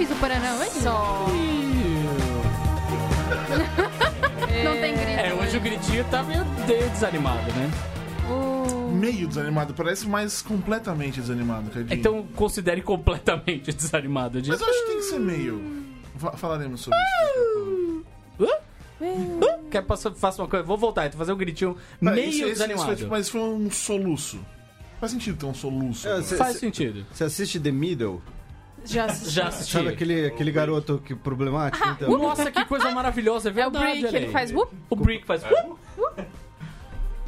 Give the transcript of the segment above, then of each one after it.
fiz o Paraná hoje? Só. Não tem grito. É, hoje o gritinho tá meio de- desanimado, né? Meio desanimado, parece mais completamente desanimado, Cadinho. Então considere completamente desanimado. De... Mas eu acho que tem que ser meio. Fa- falaremos sobre isso. pouco. Quer passar, faça uma coisa? Vou voltar, então fazer um gritinho Pera, meio esse- esse- esse desanimado. foi, tipo, mas foi um soluço. Faz sentido ter um soluço. É, agora. cê- Faz cê- sentido. Você assiste The Middle? Já assisti. Já assisti. Sabe aquele, aquele garoto que problemático? Então, Nossa, que coisa maravilhosa, é É o verdade. Brick, ele faz whoop. O Brick faz.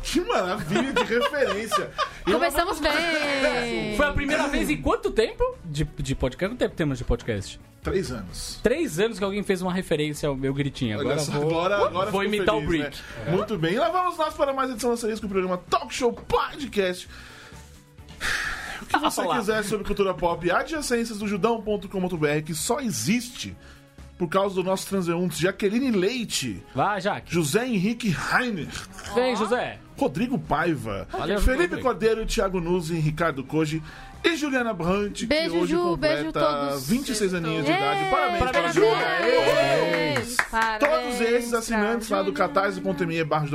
Que maravilha de referência. Começamos bem. Foi a primeira vez em quanto tempo de, de podcast? Quanto tempo temos de podcast? Três anos. Três anos que alguém fez uma referência ao meu gritinho. Agora Olha só, vou, agora, agora vou imitar o feliz, Brick. né? Muito bem. E lá vamos nós para mais edição da com o programa Talk Show Podcast. O que você quiser sobre cultura pop e adjacências do judão.com.br, que só existe por causa do nosso transeunte Jaqueline Leite, Vai, Jaque. José Henrique Rainer, Vem, José. Rodrigo Paiva, Valeu, Felipe Rodrigo. Cordeiro, Thiago Nuzzi, Ricardo Koji e Juliana Brandt, Beijo, que hoje Ju, completa todos. 26 aninhos de Ê, idade. Parabéns, parabéns, para Ju. Parabéns! Todos esses assinantes lá do catarse.me barra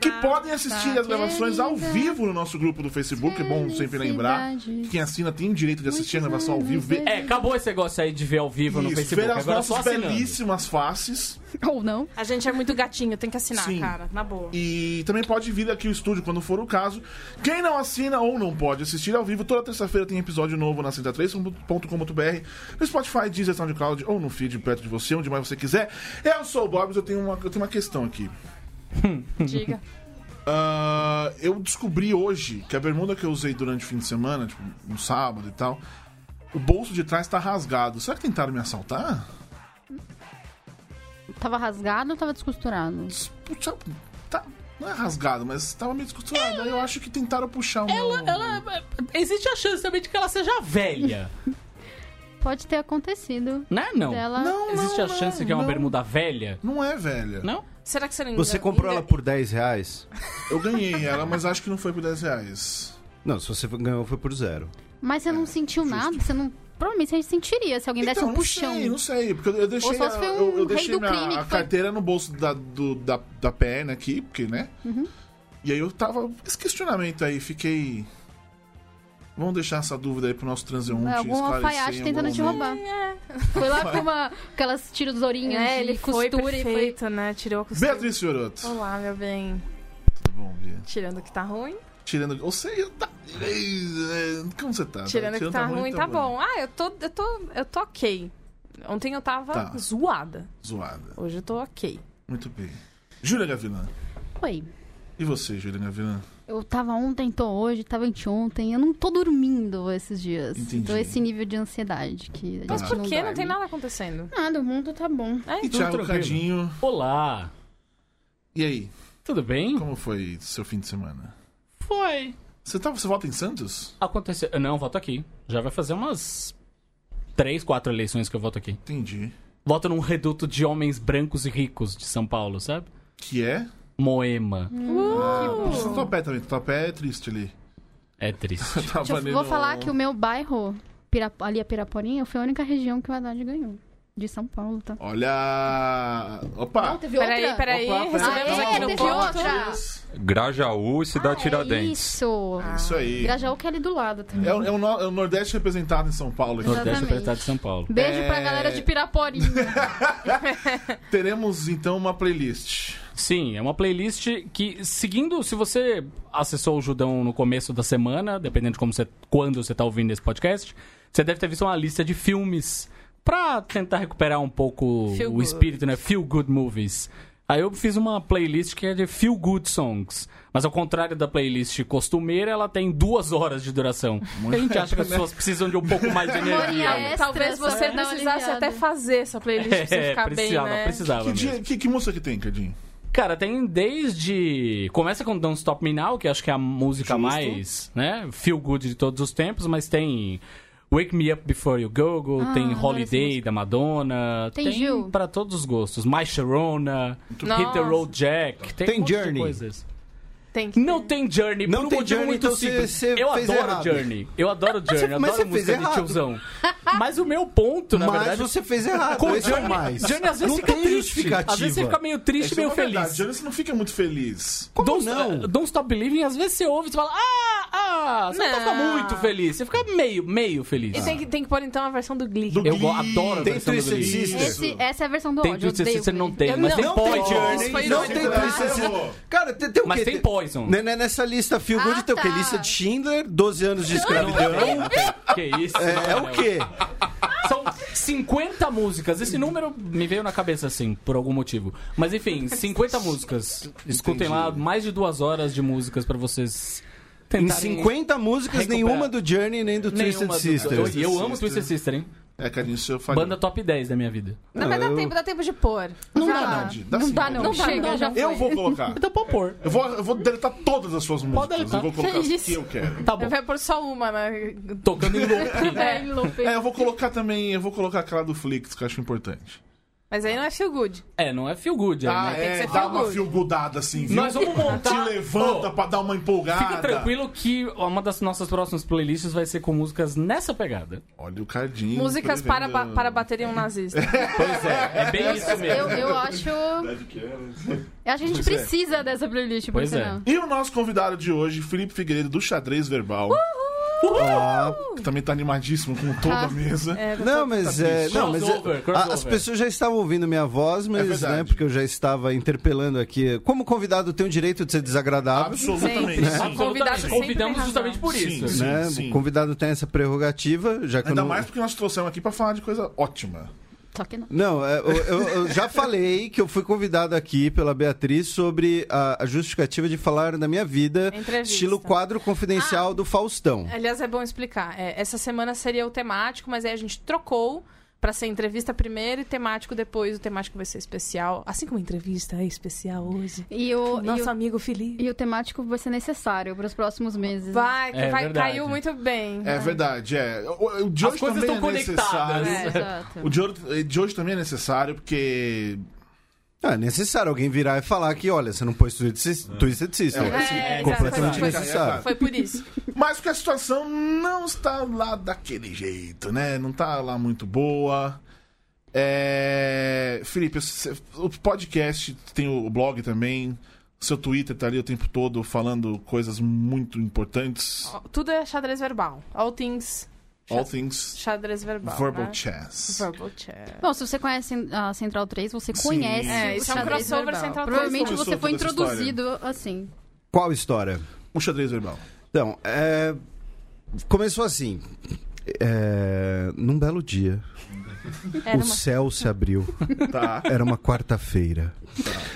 que podem assistir as gravações ao vivo no nosso grupo do Facebook. É bom sempre lembrar que quem assina tem o direito de assistir a gravação ao vivo. Ver, É, acabou esse negócio aí de ver ao vivo no isso, Facebook. ver as Agora é só nossas belíssimas faces. Ou não. A gente é muito gatinho, tem que assinar, Sim. cara. Na boa. E também pode vir aqui ao estúdio quando for o caso. Quem não assina ou não pode assistir ao vivo, toda terça-feira tem episódio novo na 103.com.br, no Spotify, Deezer, SoundCloud ou no feed perto de você, onde mais você quiser. Eu sou o Bob, eu tenho uma, eu tenho uma questão aqui. Diga. Ah, eu descobri hoje que a bermuda que eu usei durante o fim de semana, tipo, no sábado e tal, o bolso de trás tá rasgado. Será que tentaram me assaltar? Tava rasgado ou tava descosturado? Puxa, tá, não é rasgado, mas tava meio descosturado. Aí eu acho que tentaram puxar um. Ela, existe a chance também de que ela seja velha. Pode ter acontecido. né? Não. Dela. Não, Existe a não, chance não, que é uma não. bermuda velha? Não é velha. Não? Será que você não Você comprou ela por 10 reais? Eu ganhei ela, mas acho que não foi por 10 reais. Não, se você ganhou foi por zero. Mas você não sentiu nada? Você não. Provavelmente você sentiria se alguém desse um Então, não puxão. sei, não sei. Porque eu deixei, Ou só se a, foi um eu, eu rei deixei minha- a que foi- carteira no bolso da, do- da, da perna aqui, porque, né? Uhum. E aí eu tava. Esse questionamento aí, fiquei. Vamos deixar essa dúvida aí pro nosso transeunte. É, algum esclarecer alfaiate tentando te roubar. Foi lá com uma, aquelas tiradourinhas É, de ele foi costura e foi. perfeito, né? Tirou a costura. Beatriz Fioroto. Olá, meu bem. Tudo bom, Bia? Tirando que tá ruim. Tirando. Ou seja, tá. Como você tá? Tirando que tá, ruim, tá bom. Ah, eu tô, eu tô, eu tô ok. Ontem eu tava Tá. zoada. Zoada. Hoje eu tô ok. Muito bem. Júlia Gavilã. Oi. E você, Júlia Gavilã? Eu tava ontem, tô hoje, tava anteontem. Eu não tô dormindo esses dias. Entendi. Tô esse nível de ansiedade que a Mas por não que? Não dorme. tem nada acontecendo. Nada, o mundo tá bom. É, E Thiago tranquilo. Cadinho. Olá. E aí? Tudo bem? Como foi seu fim de semana? Foi. Você, tá, você volta em Santos? Aconteceu. Não, voto aqui. Já vai fazer umas três, quatro eleições que eu voto aqui. Entendi. Voto num reduto de homens brancos e ricos de São Paulo, sabe? Que é? Moema. Ah, o Tatuapé também. Tatuapé é triste ali. É triste. Eu- vou falar que o meu bairro, ali a Piraporinha, foi a única região que o Haddad ganhou. De São Paulo, tá? Olha. Opa! teve Peraí, peraí. Opa, Recebemos Ah, é? aqui no ponto. outra? Grajaú e Cidade Ah, Tiradentes. Isso. Isso aí. Grajaú que é ali do lado também. É, o- é o, é o Nordeste representado em São Paulo. aqui. Nordeste Exatamente. apertado de São Paulo. Beijo pra É. galera de Piraporinha. Teremos então uma playlist. Sim, é uma playlist que, seguindo, se você acessou o Judão no começo da semana, dependendo de como você, quando você tá ouvindo esse podcast, você deve ter visto uma lista de filmes pra tentar recuperar um pouco Feel o good. espírito, né? Feel Good Movies. Aí eu fiz uma playlist que é de Feel Good Songs. Mas ao contrário da playlist costumeira, ela tem duas horas de duração. a gente acha que as pessoas precisam de um pouco mais de energia. Memória extra, Talvez você precisasse até fazer essa playlist pra você É, ficar bem, precisava, né? precisava Que, mesmo. dia- que, que música que tem, Cadinho? Cara, tem desde. Começa com Don't Stop Me Now, que acho que é a música Justo. mais, né? Feel good de todos os tempos, mas tem Wake Me Up Before You Go Go, Ah, tem Holiday da Madonna, Tem Gil. pra todos os gostos. My Sharona, Hit the. Road Jack, tem, Tem um Journey. coisas. Tem que Não tem Journey, Não por um tem motivo Journey, muito então você- simples. você eu fez adoro errado. Journey. Eu adoro Journey, eu mas adoro você fez música de errado. tiozão. Mas o meu ponto, na mas verdade... você fez errado. Com esse é o Journey, mais. Journey às vezes não fica tem triste. justificativa. Às vezes você fica meio triste, Isso é meio feliz. verdade. Jonas não fica muito feliz. Como Don't, não? Don't Stop Believing, às vezes você ouve e você fala, ah, ah, você não, Não. fica muito feliz. Você fica meio, meio feliz. E tem que, tem que pôr então a versão do Glee. Do Eu go- Glee. adoro a Tem versão do Twisted Glee. Sister. Esse, essa é a versão do Tem ódio. Twisted Sister, não tem, mas não- tem não tem Poison. Journey, não tem Ah, Twisted Sister. Cara, tem, tem o Mas quê? tem Poison. Né, né, Nessa lista Feel Good Ah, tem o quê? tá. Lista de Schindler, 12 anos de escravidão. Que isso? É, é o não. quê? São 50 músicas. Esse número me veio na cabeça, assim, por algum motivo. Mas enfim, 50 músicas. Escutem lá, mais de duas horas de músicas pra vocês Em tentarem... 50 músicas, recuperar. nenhuma do Journey nem do Twisted Nenhuma do- Sister. Eu, eu amo. Twisted Sister, hein? É, isso eu falei. Banda top 10 da minha vida. Não, mas dá eu- tempo, dá tempo de pôr. Não dá. Dá Não sim, dá, não. Não Chega, não. já foi. Eu vou colocar. Então pode pôr. Eu vou, eu vou deletar todas as suas músicas. deletar. Eu vou colocar Que as que eu quero. Tá bom. Vai pôr só uma, né? Tocando em loop. É, em loop. É, eu vou colocar também, eu vou colocar aquela do Flix, que eu acho importante. Mas aí não é feel good. É, não é feel good, é, Ah, né? tem que é, ser dá feel uma good. feel goodada assim, viu? Nós vamos montar- Te levanta Ô, pra dar uma empolgada. Fica tranquilo que uma das nossas próximas playlists vai ser com músicas nessa pegada. Olha o cardinho. Músicas para, ba para bater um nazista. Pois é, é bem isso mesmo. Eu, eu acho. Eu acho que a gente Pois é. precisa dessa playlist, por Pois é. E o nosso convidado de hoje, Felipe Figueiredo, do Xadrez Verbal. Ah, Que também tá animadíssimo com toda a mesa. É, Não, mas é, não, mas é- Crossover, crossover. a- as pessoas já estavam ouvindo minha voz, mas verdade. né, porque eu já estava interpelando aqui. Como convidado tem o direito de ser desagradável, Absolutamente. Sim. A convidado Convidamos tem justamente por Sim, isso. sim. né? O convidado tem essa prerrogativa, já que Ainda não... mais porque nós trouxemos aqui pra falar de coisa ótima. Só que não. Não, é, eu, eu- eu já falei que eu fui convidado aqui pela Beatriz sobre a, a justificativa de falar da minha vida, Entrevista. estilo quadro confidencial do Faustão. Aliás, é bom explicar. É, essa semana seria o temático, mas aí a gente trocou pra ser entrevista primeiro e temático depois. O temático vai ser especial. Assim como a entrevista é especial hoje. E o, e Nosso o, amigo Felipe. e o temático vai ser necessário para os próximos meses. Vai, que É vai, verdade. caiu muito bem. É verdade, é. O, o de As hoje coisas também estão é conectadas. necessário. É. Exato. O de hoje, de hoje também é necessário, porque. Ah, É necessário alguém virar e falar que, olha, você não pôs Twisted Twisted Sister. É, É, completamente exato. necessário. Foi por isso. Mas porque a situação não está lá daquele jeito, né? Não está lá muito boa. É... Felipe, o podcast tem o blog também. Seu Twitter tá ali o tempo todo falando coisas muito importantes. Tudo é xadrez verbal. All things All things xadrez verbal. verbal né? chess. Verbal chess. Bom, se você conhece a Central 3, você Sim. conhece É, o isso é um xadrez crossover verbal. Central 3. Provavelmente você foi introduzido assim. Qual história? O xadrez verbal. Então, é, começou assim. É, num belo dia, Era o uma... céu se abriu. Tá. Era uma quarta-feira.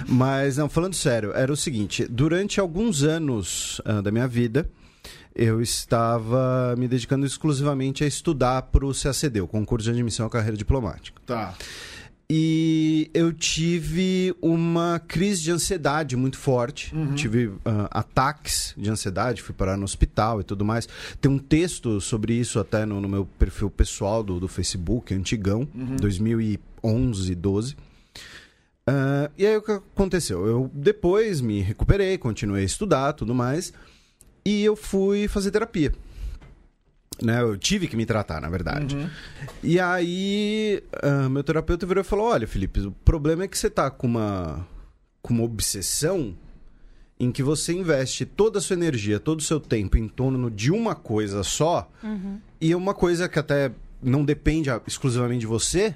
Mas, não, falando sério, era o seguinte: durante alguns anos ah, da minha vida, eu estava me dedicando exclusivamente a estudar para o CACD, o concurso de admissão à carreira diplomática. Tá. E eu tive uma crise de ansiedade muito forte. Tive ah, ataques de ansiedade, fui parar no hospital e tudo mais. Tem um texto sobre isso até no, no meu perfil pessoal do, do Facebook, antigão, 2011, 12. Ah, e aí o que aconteceu? Eu depois me recuperei, continuei a estudar, tudo mais. E eu fui fazer terapia. Né? Eu tive que me tratar, na verdade. E aí, ah, meu terapeuta virou e falou: Olha, Felipe, o problema é que você tá com uma, com uma obsessão em que você investe toda a sua energia, todo o seu tempo em torno de uma coisa só, e é uma coisa que até não depende exclusivamente de você,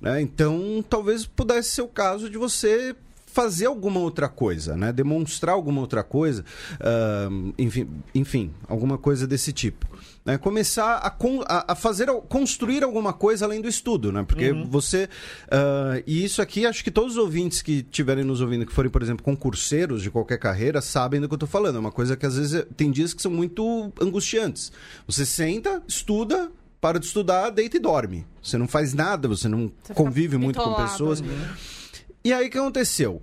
né? Então, talvez pudesse ser o caso de você fazer alguma outra coisa, né? Demonstrar alguma outra coisa, ah, enfim, enfim, alguma coisa desse tipo. Né? Começar a, con- a, fazer, construir alguma coisa além do estudo, né? Porque você... ah, e isso aqui, acho que todos os ouvintes que estiverem nos ouvindo, que forem, por exemplo, concurseiros de qualquer carreira, sabem do que eu estou falando. É uma coisa que, às vezes, tem dias que são muito angustiantes. Você senta, estuda, para de estudar, deita e dorme. Você não faz nada, você não Você convive muito com pessoas. ali. E aí o que aconteceu?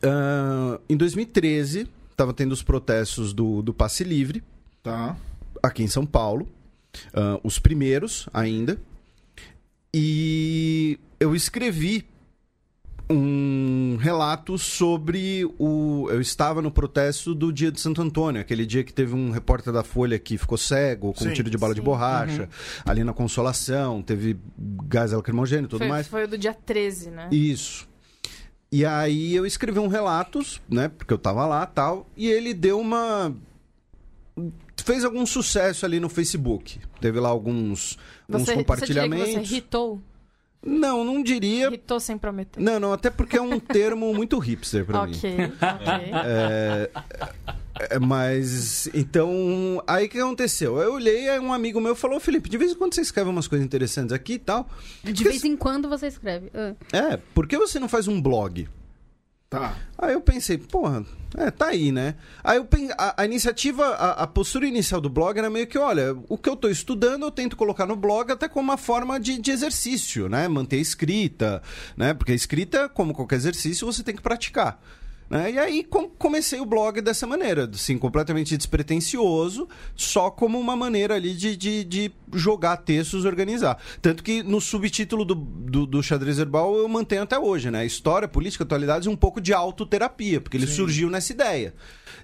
Ah, em 2013, estava tendo os protestos do, do Passe Livre, Tá. aqui em São Paulo. ah, os primeiros ainda. E eu escrevi um um relato sobre o. Eu estava no protesto do dia de Santo Antônio, aquele dia que teve um repórter da Folha que ficou cego, com um Sim. tiro de bala de Sim. borracha, ali na Consolação, teve gás lacrimogêneo e tudo Foi, mais. foi o do dia 13, né? Isso. E aí eu escrevi um relato, né? Porque eu tava lá tal. E ele deu uma. Fez algum sucesso ali no Facebook. Teve lá alguns, uns Você, compartilhamentos. Você diria que você hitou? Não, não diria. Hitou sem prometer. Não, não, até porque é um termo muito hipster pra mim. ok, ok. É, é, mas, então, aí o que aconteceu? Eu olhei, aí um amigo meu falou, Felipe, de vez em quando você escreve umas coisas interessantes aqui e tal. De vez em quando você escreve. Ah. É, por que você não faz um blog? Tá. Aí eu pensei, porra, é, tá aí, né? Aí eu a, a iniciativa, a, a postura inicial do blog era meio que, olha, o que eu tô estudando eu tento colocar no blog até como uma forma de, de exercício, né? Manter escrita, né? Porque a escrita, como qualquer exercício, você tem que praticar. Né? E aí com- comecei o blog dessa maneira, assim, completamente despretensioso, só como uma maneira ali de, de, de jogar textos, organizar. Tanto que no subtítulo do, do, do Xadrez Herbal eu mantenho até hoje, né? História, política, atualidades e um pouco de autoterapia, porque ele surgiu nessa ideia.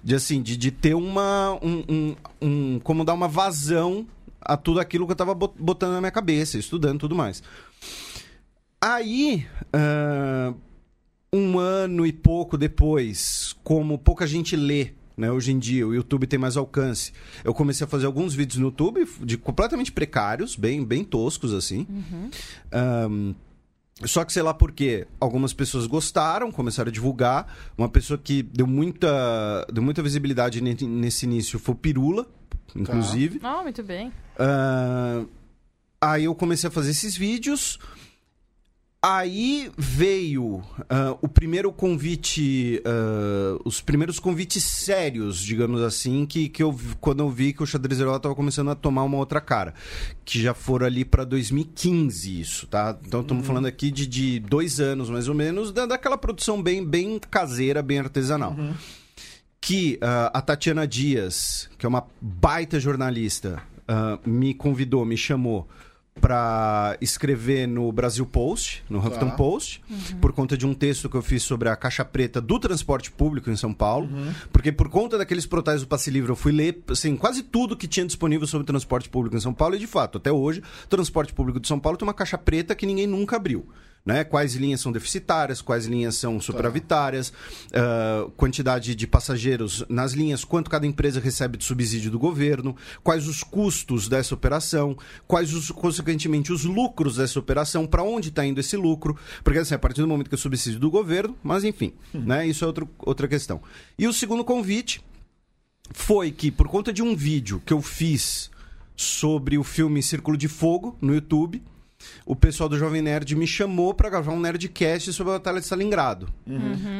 De assim, de, de ter uma. Um, um, um- como dar uma vazão a tudo aquilo que eu tava bot- botando na minha cabeça, estudando e tudo mais. Aí. ah, um ano e pouco depois, como pouca gente lê, né? Hoje em dia, o YouTube tem mais alcance. Eu comecei a fazer alguns vídeos no YouTube de completamente precários, bem, bem toscos, assim. Ahn, só que sei lá por quê. Algumas pessoas gostaram, começaram a divulgar. Uma pessoa que deu muita, deu muita visibilidade ne- nesse início foi o Pirula, inclusive. Não, muito bem. Ah, aí eu comecei a fazer esses vídeos. Aí veio ah, o primeiro convite, ah, os primeiros convites sérios, digamos assim, que, que eu quando eu vi que o xadrez herói estava começando a tomar uma outra cara, que já foram ali para 2015 isso, tá? Então estamos falando aqui de, de dois anos mais ou menos da, daquela produção bem bem caseira, bem artesanal. Que ah, a Tatiana Dias, que é uma baita jornalista, me convidou, me chamou para escrever no Brasil Post, no Huffington Tá. Post, por conta de um texto que eu fiz sobre a caixa preta do transporte público em São Paulo, porque por conta daqueles protestos do Passe Livre eu fui ler assim, quase tudo que tinha disponível sobre transporte público em São Paulo e de fato, até hoje, o transporte público de São Paulo tem uma caixa preta que ninguém nunca abriu. Né? Quais linhas são deficitárias, quais linhas são superavitárias, ah, quantidade de passageiros nas linhas, quanto cada empresa recebe de subsídio do governo, quais os custos dessa operação, quais os, consequentemente, os lucros dessa operação, para onde está indo esse lucro, porque assim, a partir do momento que é subsídio do governo, mas enfim, né? isso é outro, outra questão. E o segundo convite foi que, por conta de um vídeo que eu fiz sobre o filme Círculo de Fogo no YouTube, o pessoal do Jovem Nerd me chamou para gravar um Nerdcast sobre a Batalha de Stalingrado.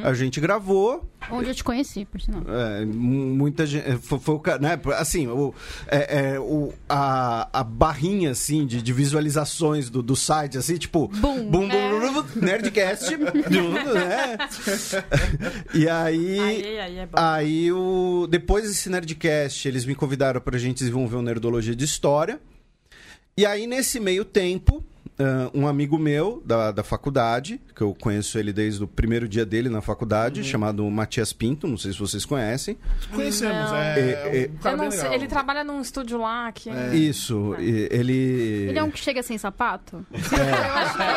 A gente gravou, Onde eu te conheci, por sinal. é, mu- muita gente. Foi, foi ca- né? Assim, o, é, é, o, a, a barrinha assim, de, de visualizações do, do site, assim, tipo. Bum, bum, né? bum, bum, Nerdcast. né? E aí. Aí, aí é. Aí, o... depois desse Nerdcast, eles me convidaram pra gente desenvolver um Nerdologia de História. E aí, nesse meio tempo, um amigo meu da, da faculdade, que eu conheço ele desde o primeiro dia dele na faculdade, chamado Matias Pinto, não sei se vocês conhecem. Conhecemos, Não. é, É, é, um cara não bem sei, ele trabalha num estúdio lá que. É. Isso, e- ele... Ele é um que chega sem sapato? Eu acho que eu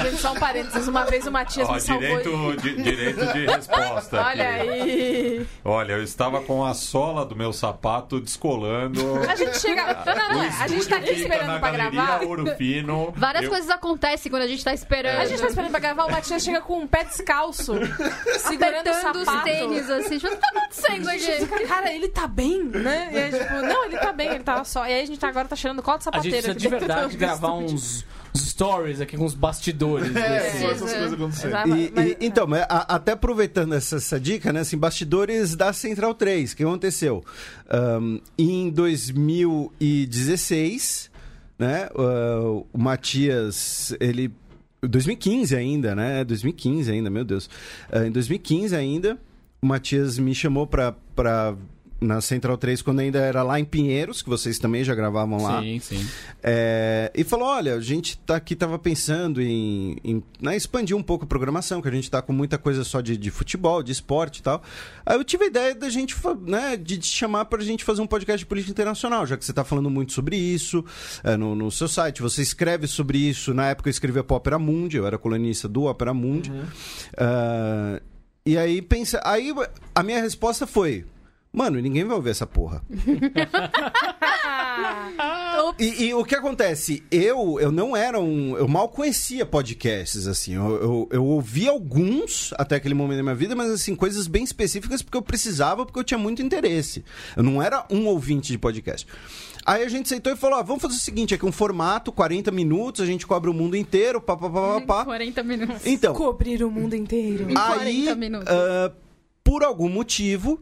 conheço. Só um parênteses, uma vez o Matias Ó, me salvou. direito, de, direito de resposta. Olha aqui. aí. Olha, eu estava com a sola do meu sapato descolando. A gente chega. Não, não, não. É. A gente tá aqui esperando na pra gravar. Ouro Fino. Várias Eu- coisas acontecem quando a gente tá esperando. A gente tá esperando pra gravar, o Matias chega com um pé descalço, segurando o apertando os sapato. tênis, assim. Tipo, o que tá acontecendo A gente fica, cara, ele tá bem, né? E aí, tipo, não, ele tá bem, ele tava só. E aí a gente tá agora tá cheirando cola de A sapateira. gente precisa de verdade gravar uns, stories aqui com os bastidores. É, desse- essas coisas acontecendo. E- Mas- e- então, mas a- até aproveitando essa, essa dica, né? Assim, bastidores da Central 3, o que aconteceu? Ahn, em 2016, né? ah, o Matias, ele. 2015 ainda, né? 2015 ainda, meu Deus. Ah, em 2015 ainda, o Matias me chamou pra na Central 3 quando ainda era lá em Pinheiros, que vocês também já gravavam lá. Sim, sim. É, e falou: olha, a gente tá aqui tava pensando em, em, né, expandir um pouco a programação, que a gente tá com muita coisa só de, de futebol, de esporte e tal. Aí eu tive a ideia da gente, né, de te chamar pra gente fazer um podcast de política internacional, já que você tá falando muito sobre isso é, no, no seu site. Você escreve sobre isso. Na época eu escrevia pro Opera Mundi, eu era colunista do Opera Mundi. Ah, e aí pensa. Aí a minha resposta foi. Mano, ninguém vai ouvir essa porra. E, e o que acontece? Eu, eu não era um. Eu mal conhecia podcasts, assim. Eu, eu, eu ouvi alguns até aquele momento da minha vida, mas, assim, coisas bem específicas porque eu precisava, porque eu tinha muito interesse. Eu não era um ouvinte de podcast. Aí a gente sentou e falou: ó, vamos fazer o seguinte: aqui um formato, 40 minutos, a gente cobre o mundo inteiro, pá, pá, pá, pá, pá. 40 minutos. Então, Cobrir o mundo inteiro. Em 40 aí, minutos. ah, por algum motivo,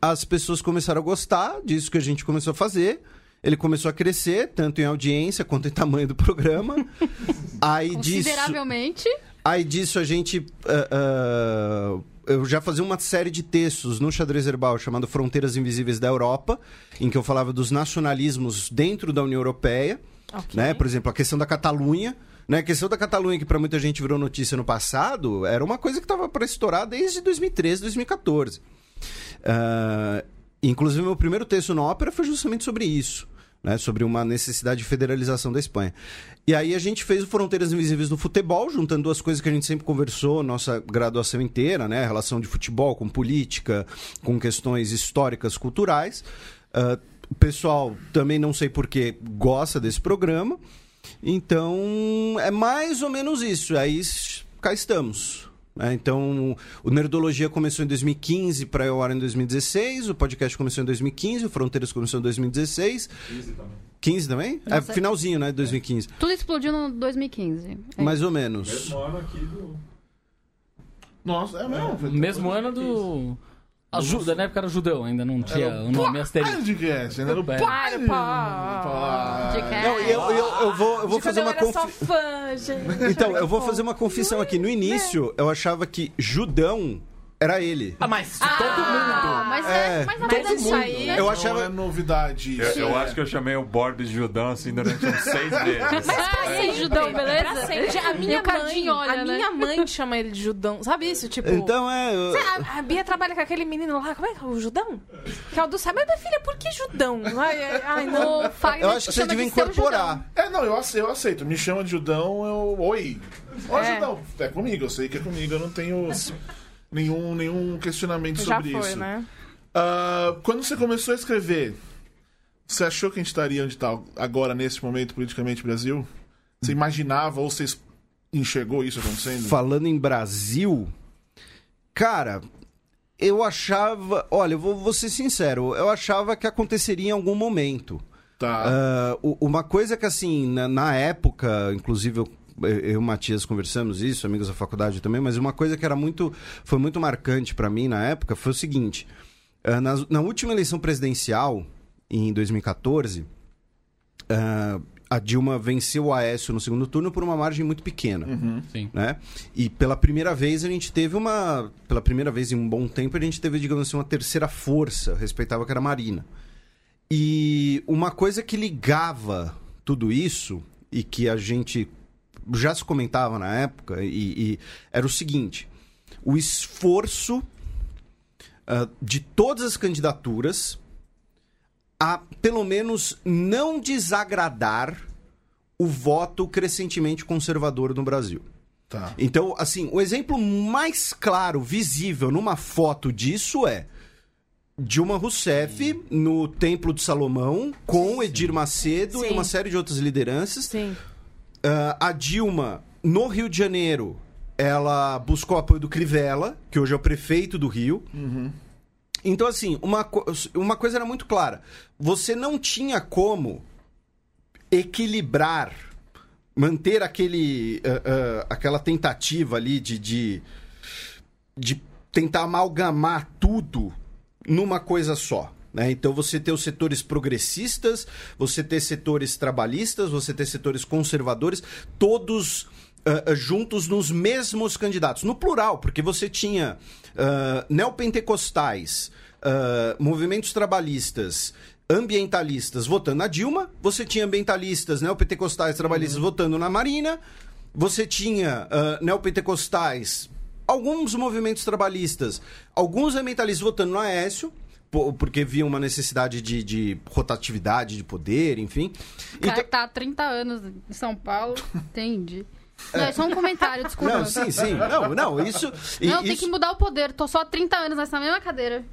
as pessoas começaram a gostar disso que a gente começou a fazer. Ele começou a crescer, tanto em audiência quanto em tamanho do programa. aí disso, Consideravelmente. aí disso a gente. ah, ah, eu já fazia uma série de textos no Xadrez Herbal chamado Fronteiras Invisíveis da Europa, em que eu falava dos nacionalismos dentro da União Europeia Ok. né? Por exemplo, a questão da Catalunha. Né? A questão da Catalunha, que para muita gente virou notícia no passado, era uma coisa que estava para estourar desde 2013, 2014. Ah, inclusive, meu primeiro texto na ópera foi justamente sobre isso. Né, sobre uma necessidade de federalização da Espanha. E aí a gente fez o Fronteiras Invisíveis do Futebol, juntando duas coisas que a gente sempre conversou, nossa graduação inteira, né? Relação de futebol com política, com questões históricas, culturais. Ah, o pessoal também não sei porquê gosta desse programa. Então é mais ou menos isso. Aí cá estamos. Né? Então o Nerdologia começou em 2015 para eu ar em 2016. O podcast começou em 2015. O Fronteiras começou em 2016. 15 também? É Nossa. finalzinho, né? de 2015. Tudo explodiu no 2015. É. Mais ou menos. Mesmo ano aqui do. Nossa, é mesmo. foi- Mesmo ano do. Ajuda, na época era judão, ainda não tinha Era o nome asterisco. Podcast, né? Era o É. pai. Pá. Não, eu, eu, eu vou, eu vou De fazer uma eu era só confi... fã, gente. Então, eu vou fazer uma confissão aqui. No início, eu achava que Judão era ele. Ah, mas Ah, mas é, É, mas todo é isso mundo, aí. né? Eu Não achava. é novidade Eu, isso. eu É. acho que eu chamei o de Judão assim durante uns seis meses. Ah, sim, judão, beleza? Pra sempre. A minha mãe, olha, a né? minha mãe chama ele de Judão. Sabe isso? Tipo. Então é. eu- A, a Bia trabalha com aquele menino lá, como é que é? O Judão? Que é o do. Mas minha filha, por que Judão? Ai, ai, não. Eu acho que você de devia seu incorporar. É, não, eu aceito, eu aceito. Me chama de Judão, eu. Oi. Oi, É. Judão. É comigo, eu sei que é comigo, eu não tenho nenhum, nenhum questionamento Já sobre foi, isso. né? Ah, quando você começou a escrever, você achou que a gente estaria onde está agora, nesse momento, politicamente, Brasil? Você imaginava ou você enxergou isso acontecendo? Falando em Brasil, cara, eu achava. Olha, eu vou, vou ser sincero, eu achava que aconteceria em algum momento. Tá. O- uma coisa que, assim, na, na época, inclusive eu, eu e o Matias conversamos isso, amigos da faculdade também, mas uma coisa que era muito. Foi muito marcante pra mim na época foi o seguinte: ah, na, na última eleição presidencial, em 2014, ah, a Dilma venceu o Aécio no segundo turno por uma margem muito pequena Sim. né? E pela primeira vez a gente teve uma, pela primeira vez em um bom tempo a gente teve, digamos assim, uma terceira força, respeitava que era a Marina. E uma coisa que ligava tudo isso e que a gente já se comentava na época e, e era o seguinte: o esforço ah, de todas as candidaturas a pelo menos não desagradar o voto crescentemente conservador no Brasil. Tá. Então, assim, o exemplo mais claro, visível numa foto disso é Dilma Rousseff no Templo de Salomão com Edir Macedo e Sim. uma série de outras lideranças. Sim. Ah, a Dilma, no Rio de Janeiro, ela buscou apoio do Crivella, que hoje é o prefeito do Rio. Então, assim, uma, uma coisa era muito clara. Você não tinha como equilibrar, manter aquele, ah, ah, aquela tentativa ali de, de, de tentar amalgamar tudo numa coisa só. Né? Então você ter os setores progressistas, você ter setores trabalhistas, você ter setores conservadores, todos ah, juntos nos mesmos candidatos. No plural, porque você tinha ah, neopentecostais, ah, movimentos trabalhistas ambientalistas votando na Dilma, você tinha ambientalistas neopentecostais trabalhistas votando na Marina, você tinha ah, neopentecostais, alguns movimentos trabalhistas, alguns ambientalistas votando no Aécio, porque viam uma necessidade de, de rotatividade de poder, enfim. O cara Então- que tá há 30 anos em São Paulo, entendi. Não, é só um comentário, desculpa. não, sim, sim. Não, não, isso. Não, tem isso- que mudar o poder. Tô só há 30 anos nessa mesma cadeira.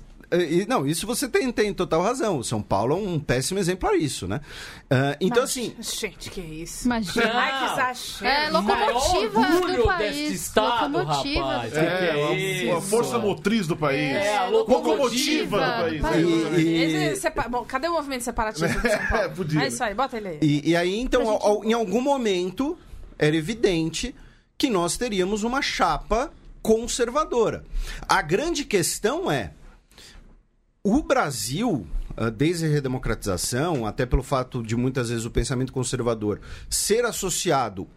E- e- não, isso você tem, tem total razão. São Paulo é um péssimo exemplo a isso, né? Ah, então, assim, Gente, que isso. Imagina. Ai, que exagero. É, locomotiva Maior do orgulho país. estado, locomotiva. rapaz. do É, país. que É, é uma isso? força motriz do país. É, a Locomotiva locomotiva do do país. país. exatamente. E- Esse sepa- Bom, cadê o movimento separatista de São Paulo? É, podia. É isso aí, bota ele aí. E, e aí, então, gente- ao- em algum momento, era evidente que nós teríamos uma chapa conservadora. A grande questão é: o Brasil, ah, desde a redemocratização, até pelo fato de muitas vezes o pensamento conservador ser associado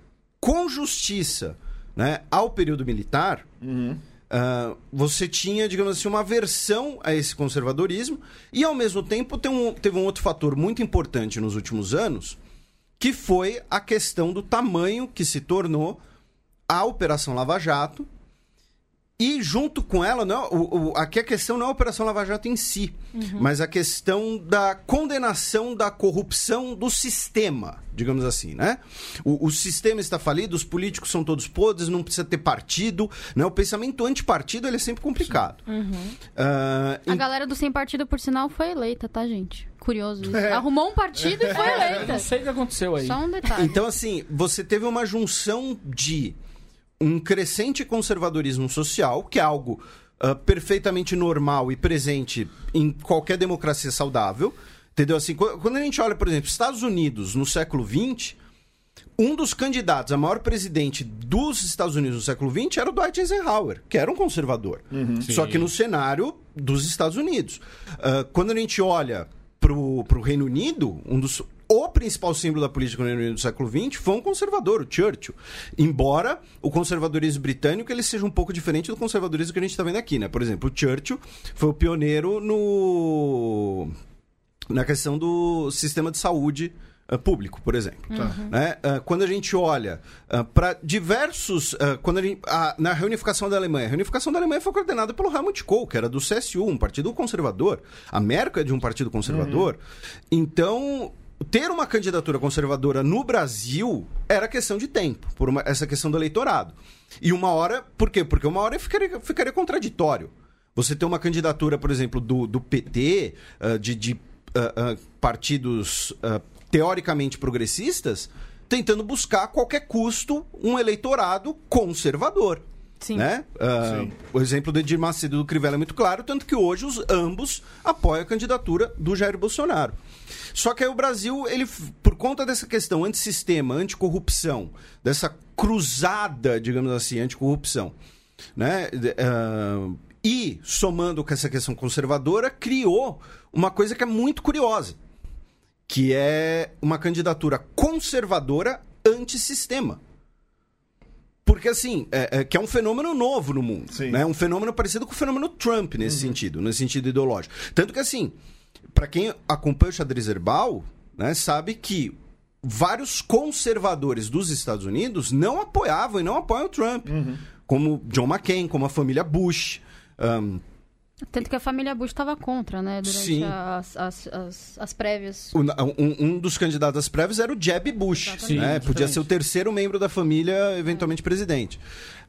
com justiça né, ao período militar, ah, você tinha, digamos assim, uma aversão a esse conservadorismo e, ao mesmo tempo, tem um- teve um outro fator muito importante nos últimos anos, que foi a questão do tamanho que se tornou a Operação Lava Jato. E junto com ela, não, é- o, o- aqui a questão não é a Operação Lava Jato em si, mas a questão da condenação da corrupção do sistema, digamos assim, né? O, o sistema está falido, os políticos são todos podres, não precisa ter partido, né? O pensamento antipartido ele é sempre complicado. Ah, A galera do Sem Partido, por sinal, foi eleita, tá, gente? Curioso isso. É. Arrumou um partido e foi Eu eleita. não sei o que aconteceu aí. Só um detalhe. Então, assim, você teve uma junção de um crescente conservadorismo social, que é algo ah, perfeitamente normal e presente em qualquer democracia saudável. Entendeu? Assim, qu- quando a gente olha, por exemplo, Estados Unidos no século XX, um dos candidatos a maior presidente dos Estados Unidos no século XX era o Dwight Eisenhower, que era um conservador. Só Sim. que no cenário dos Estados Unidos. Ah, quando a gente olha pro, pro Reino Unido, um dos. O principal símbolo da política no do século XX foi um conservador, o Churchill. Embora o conservadorismo britânico ele seja um pouco diferente do conservadorismo que a gente está vendo aqui, né? Por exemplo, o Churchill foi o pioneiro no na questão do sistema de saúde ah, público, por exemplo. Né? Ah, quando a gente olha para diversos. quando a gente- ah, na reunificação da Alemanha, a reunificação da Alemanha foi coordenada pelo Helmut Kohl, que era do CSU, um partido conservador. A Merkel é de um partido conservador. Então. Ter uma candidatura conservadora no Brasil era questão de tempo, por uma- essa questão do eleitorado. E uma hora, por quê? Porque uma hora ficaria, ficaria contraditório. Você ter uma candidatura, por exemplo, do, do PT, ah, de, de, ah, ah, partidos teoricamente progressistas, tentando buscar a qualquer custo um eleitorado conservador. Sim. Né? Ah, Sim. o exemplo do Edir Macedo e do Crivella é muito claro, tanto que hoje os ambos apoiam a candidatura do Jair Bolsonaro. Só que aí o Brasil, ele, por conta dessa questão antissistema, anticorrupção, dessa cruzada, digamos assim, anticorrupção, né? ah, e somando com essa questão conservadora, criou uma coisa que é muito curiosa, que é uma candidatura conservadora antissistema. Porque, assim, é, é- que é um fenômeno novo no mundo. Sim. Né? Um fenômeno parecido com o fenômeno Trump nesse sentido, nesse sentido ideológico. Tanto que, assim, para quem acompanha o xadrez herbal, né, sabe que vários conservadores dos Estados Unidos não apoiavam e não apoiam o Trump. Como John McCain, como a família Bush. ahn, Tanto que a família Bush estava contra, né? Durante Sim. as, as, as, as prévias. O- um, um dos candidatos às prévias era o Jeb Bush. Exatamente. Sim, né? Podia ser o terceiro membro da família, eventualmente presidente.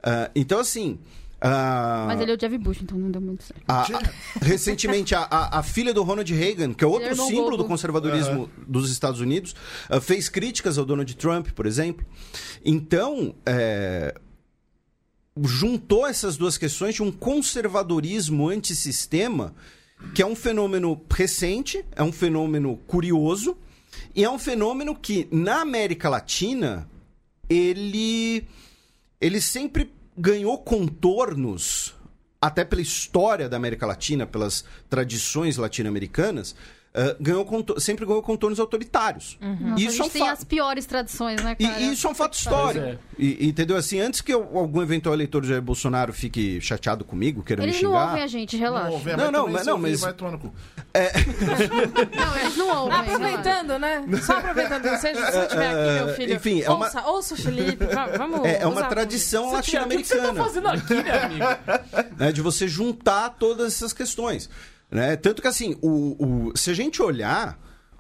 Ah, então, assim. ah, Mas ele é o Jeb Bush, então não deu muito certo. a- a- recentemente, a, a- a filha do Ronald Reagan, que é outro é um símbolo do conservadorismo dos Estados Unidos, ah, fez críticas ao Donald Trump, por exemplo. Então, é, juntou essas duas questões de um conservadorismo antissistema, que é um fenômeno recente, é um fenômeno curioso, e é um fenômeno que, na América Latina, ele, ele sempre ganhou contornos, até pela história da América Latina, pelas tradições latino-americanas, ah, ganhou sempre ganhou contornos autoritários. Nossa, Isso a é um gente tem fato. as piores tradições, né, cara? E, e isso é um fato Pois histórico. é. E- entendeu? Assim, antes que eu- algum eventual eleitor de Jair Bolsonaro fique chateado comigo, queira Eles me não xingar. ouvem a gente, relaxa. Não, Não, vem, Não, não, mas- não, ouvir, mas- Vai tomar no cu. eles não ouvem. relaxa. Aproveitando, né? Só aproveitando. Se se você tiver aqui, meu filho. Enfim, é uma- ouça, ouça o Felipe. va- Vamos. É, é uma tradição O que você tá latino-americana. fazendo aqui, né, amigo? né, de você juntar todas essas questões. Né? Tanto que, assim, o, o- se a gente olhar,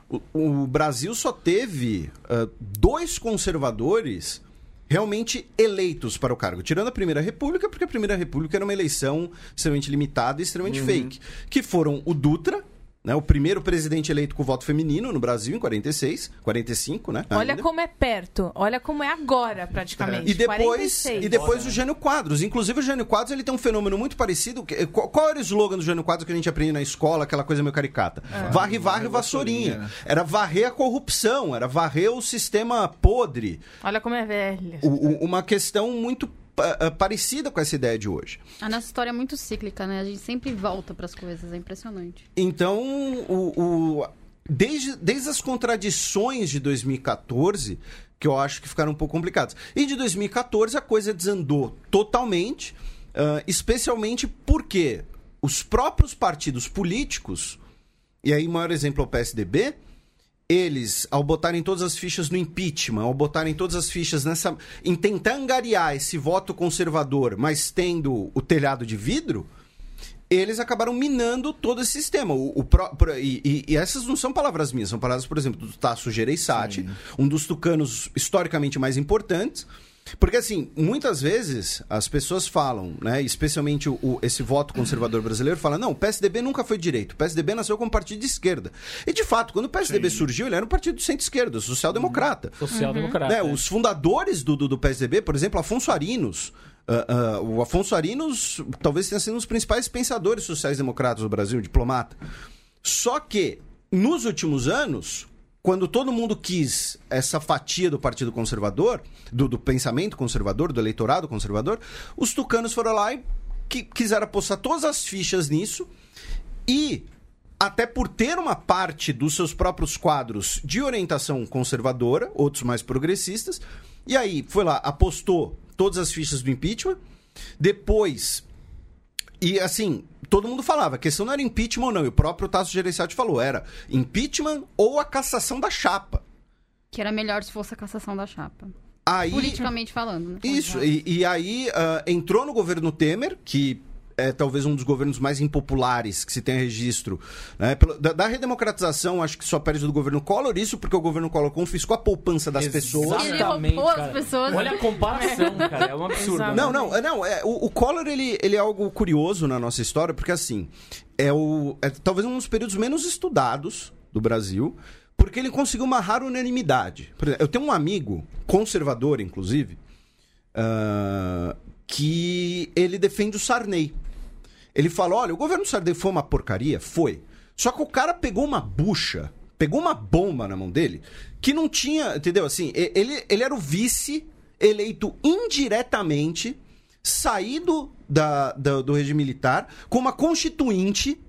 o, o Brasil só teve ah, dois conservadores realmente eleitos para o cargo. Tirando a Primeira República, porque a Primeira República era uma eleição extremamente limitada e extremamente fake. Que foram o Dutra, né, o primeiro presidente eleito com voto feminino no Brasil, em 46, 45, né? Olha ainda. como é perto. Olha como é agora, praticamente. E depois, 46. e depois o Jânio Quadros. Inclusive, o Jânio Quadros ele tem um fenômeno muito parecido. que- Qual, qual era o slogan do Jânio Quadros que a gente aprende na escola, aquela coisa meio caricata? varre, varre, vassourinha. vassourinha. Era varrer a corrupção, era varrer o sistema podre. Olha como é velha. O- o- uma questão muito parecida com essa ideia de hoje. A nossa história é muito cíclica, né? A gente sempre volta pras coisas, é impressionante. Então, o, o- desde, desde as contradições de 2014, que eu acho que ficaram um pouco complicadas. E de 2014 a coisa desandou totalmente, ah, especialmente porque os próprios partidos políticos, e aí o maior exemplo é o PSDB, eles, ao botarem todas as fichas no impeachment, ao botarem todas as fichas nessa. em tentar angariar esse voto conservador, mas tendo o telhado de vidro, eles acabaram minando todo esse sistema. O, o pro- e, e- e essas não são palavras minhas, são palavras, por exemplo, do Tasso Gereissati, um dos tucanos historicamente mais importantes. Porque, assim, muitas vezes as pessoas falam, né, especialmente o, o- esse voto conservador brasileiro, fala: não, o PSDB nunca foi direito, o PSDB nasceu como partido de esquerda. E, de fato, quando o PSDB surgiu, ele era um partido de centro-esquerda, social-democrata. Social-democrata. Né, Os fundadores do, do, do PSDB, por exemplo, Afonso Arinos. ah, ah, o Afonso Arinos talvez tenha sido um dos principais pensadores sociais-democratas do Brasil, diplomata. Só que, nos últimos anos, quando todo mundo quis essa fatia do Partido Conservador, do, do pensamento conservador, do eleitorado conservador, os tucanos foram lá e qui- quiseram apostar todas as fichas nisso e até por ter uma parte dos seus próprios quadros de orientação conservadora, outros mais progressistas, e aí foi lá, apostou todas as fichas do impeachment, depois. E assim, todo mundo falava, a questão não era impeachment ou não, e o próprio Tasso Gereissati falou, era impeachment ou a cassação da chapa. Que era melhor se fosse a cassação da chapa. Aí, Politicamente falando, né? Isso, e, e aí ah, entrou no governo Temer, que é talvez um dos governos mais impopulares que se tem registro. Né? Pelo- Da, da redemocratização, acho que só perde do governo Collor, isso porque o governo Collor confiscou a poupança das pessoas. Ele roubou as pessoas. Olha a comparação, cara. É um absurdo. Né? Não, não, é, não. É, o, o Collor, ele, ele é algo curioso na nossa história, porque assim, é, o, é talvez um dos períodos menos estudados do Brasil, porque ele conseguiu uma rara unanimidade. Por exemplo, eu tenho um amigo, conservador, inclusive, ah, que ele defende o Sarney. Ele fala: olha, o governo Sarney foi uma porcaria? Foi. Só que o cara pegou uma bucha, pegou uma bomba na mão dele, que não tinha, entendeu? Assim, ele, ele era o vice eleito indiretamente, saído da, da- do regime militar, com uma constituinte.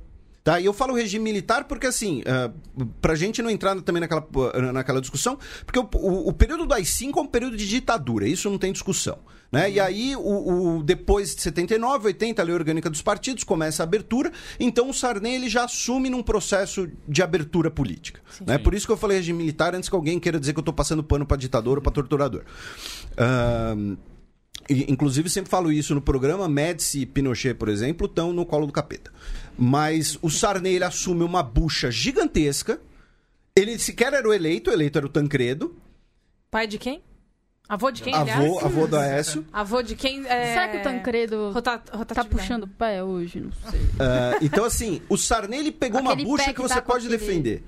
Tá? E eu falo regime militar porque, assim, uh, pra gente não entrar também naquela, uh, naquela discussão, porque o, o- o período do AI-5 é um período de ditadura, isso não tem discussão. Né? E aí, o, o- depois de 79, 80, a lei orgânica dos partidos, começa a abertura, então o Sarney ele já assume num processo de abertura política. Né? Por isso que eu falei regime militar, antes que alguém queira dizer que eu tô passando pano pra ditador ou pra torturador. Ahn, e, Inclusive, sempre falo isso no programa. Médici e Pinochet, por exemplo, estão no colo do capeta. Mas o Sarney ele assume uma bucha gigantesca. Ele sequer era o eleito, o eleito era o Tancredo, Pai de quem? Avô de quem, avô, aliás? avô do Aécio. Avô de quem? É... Será que o Tancredo Rota... tá puxando o pé hoje? Não sei. Ah, então, assim, o Sarney ele pegou uma bucha que que você tá pode defender.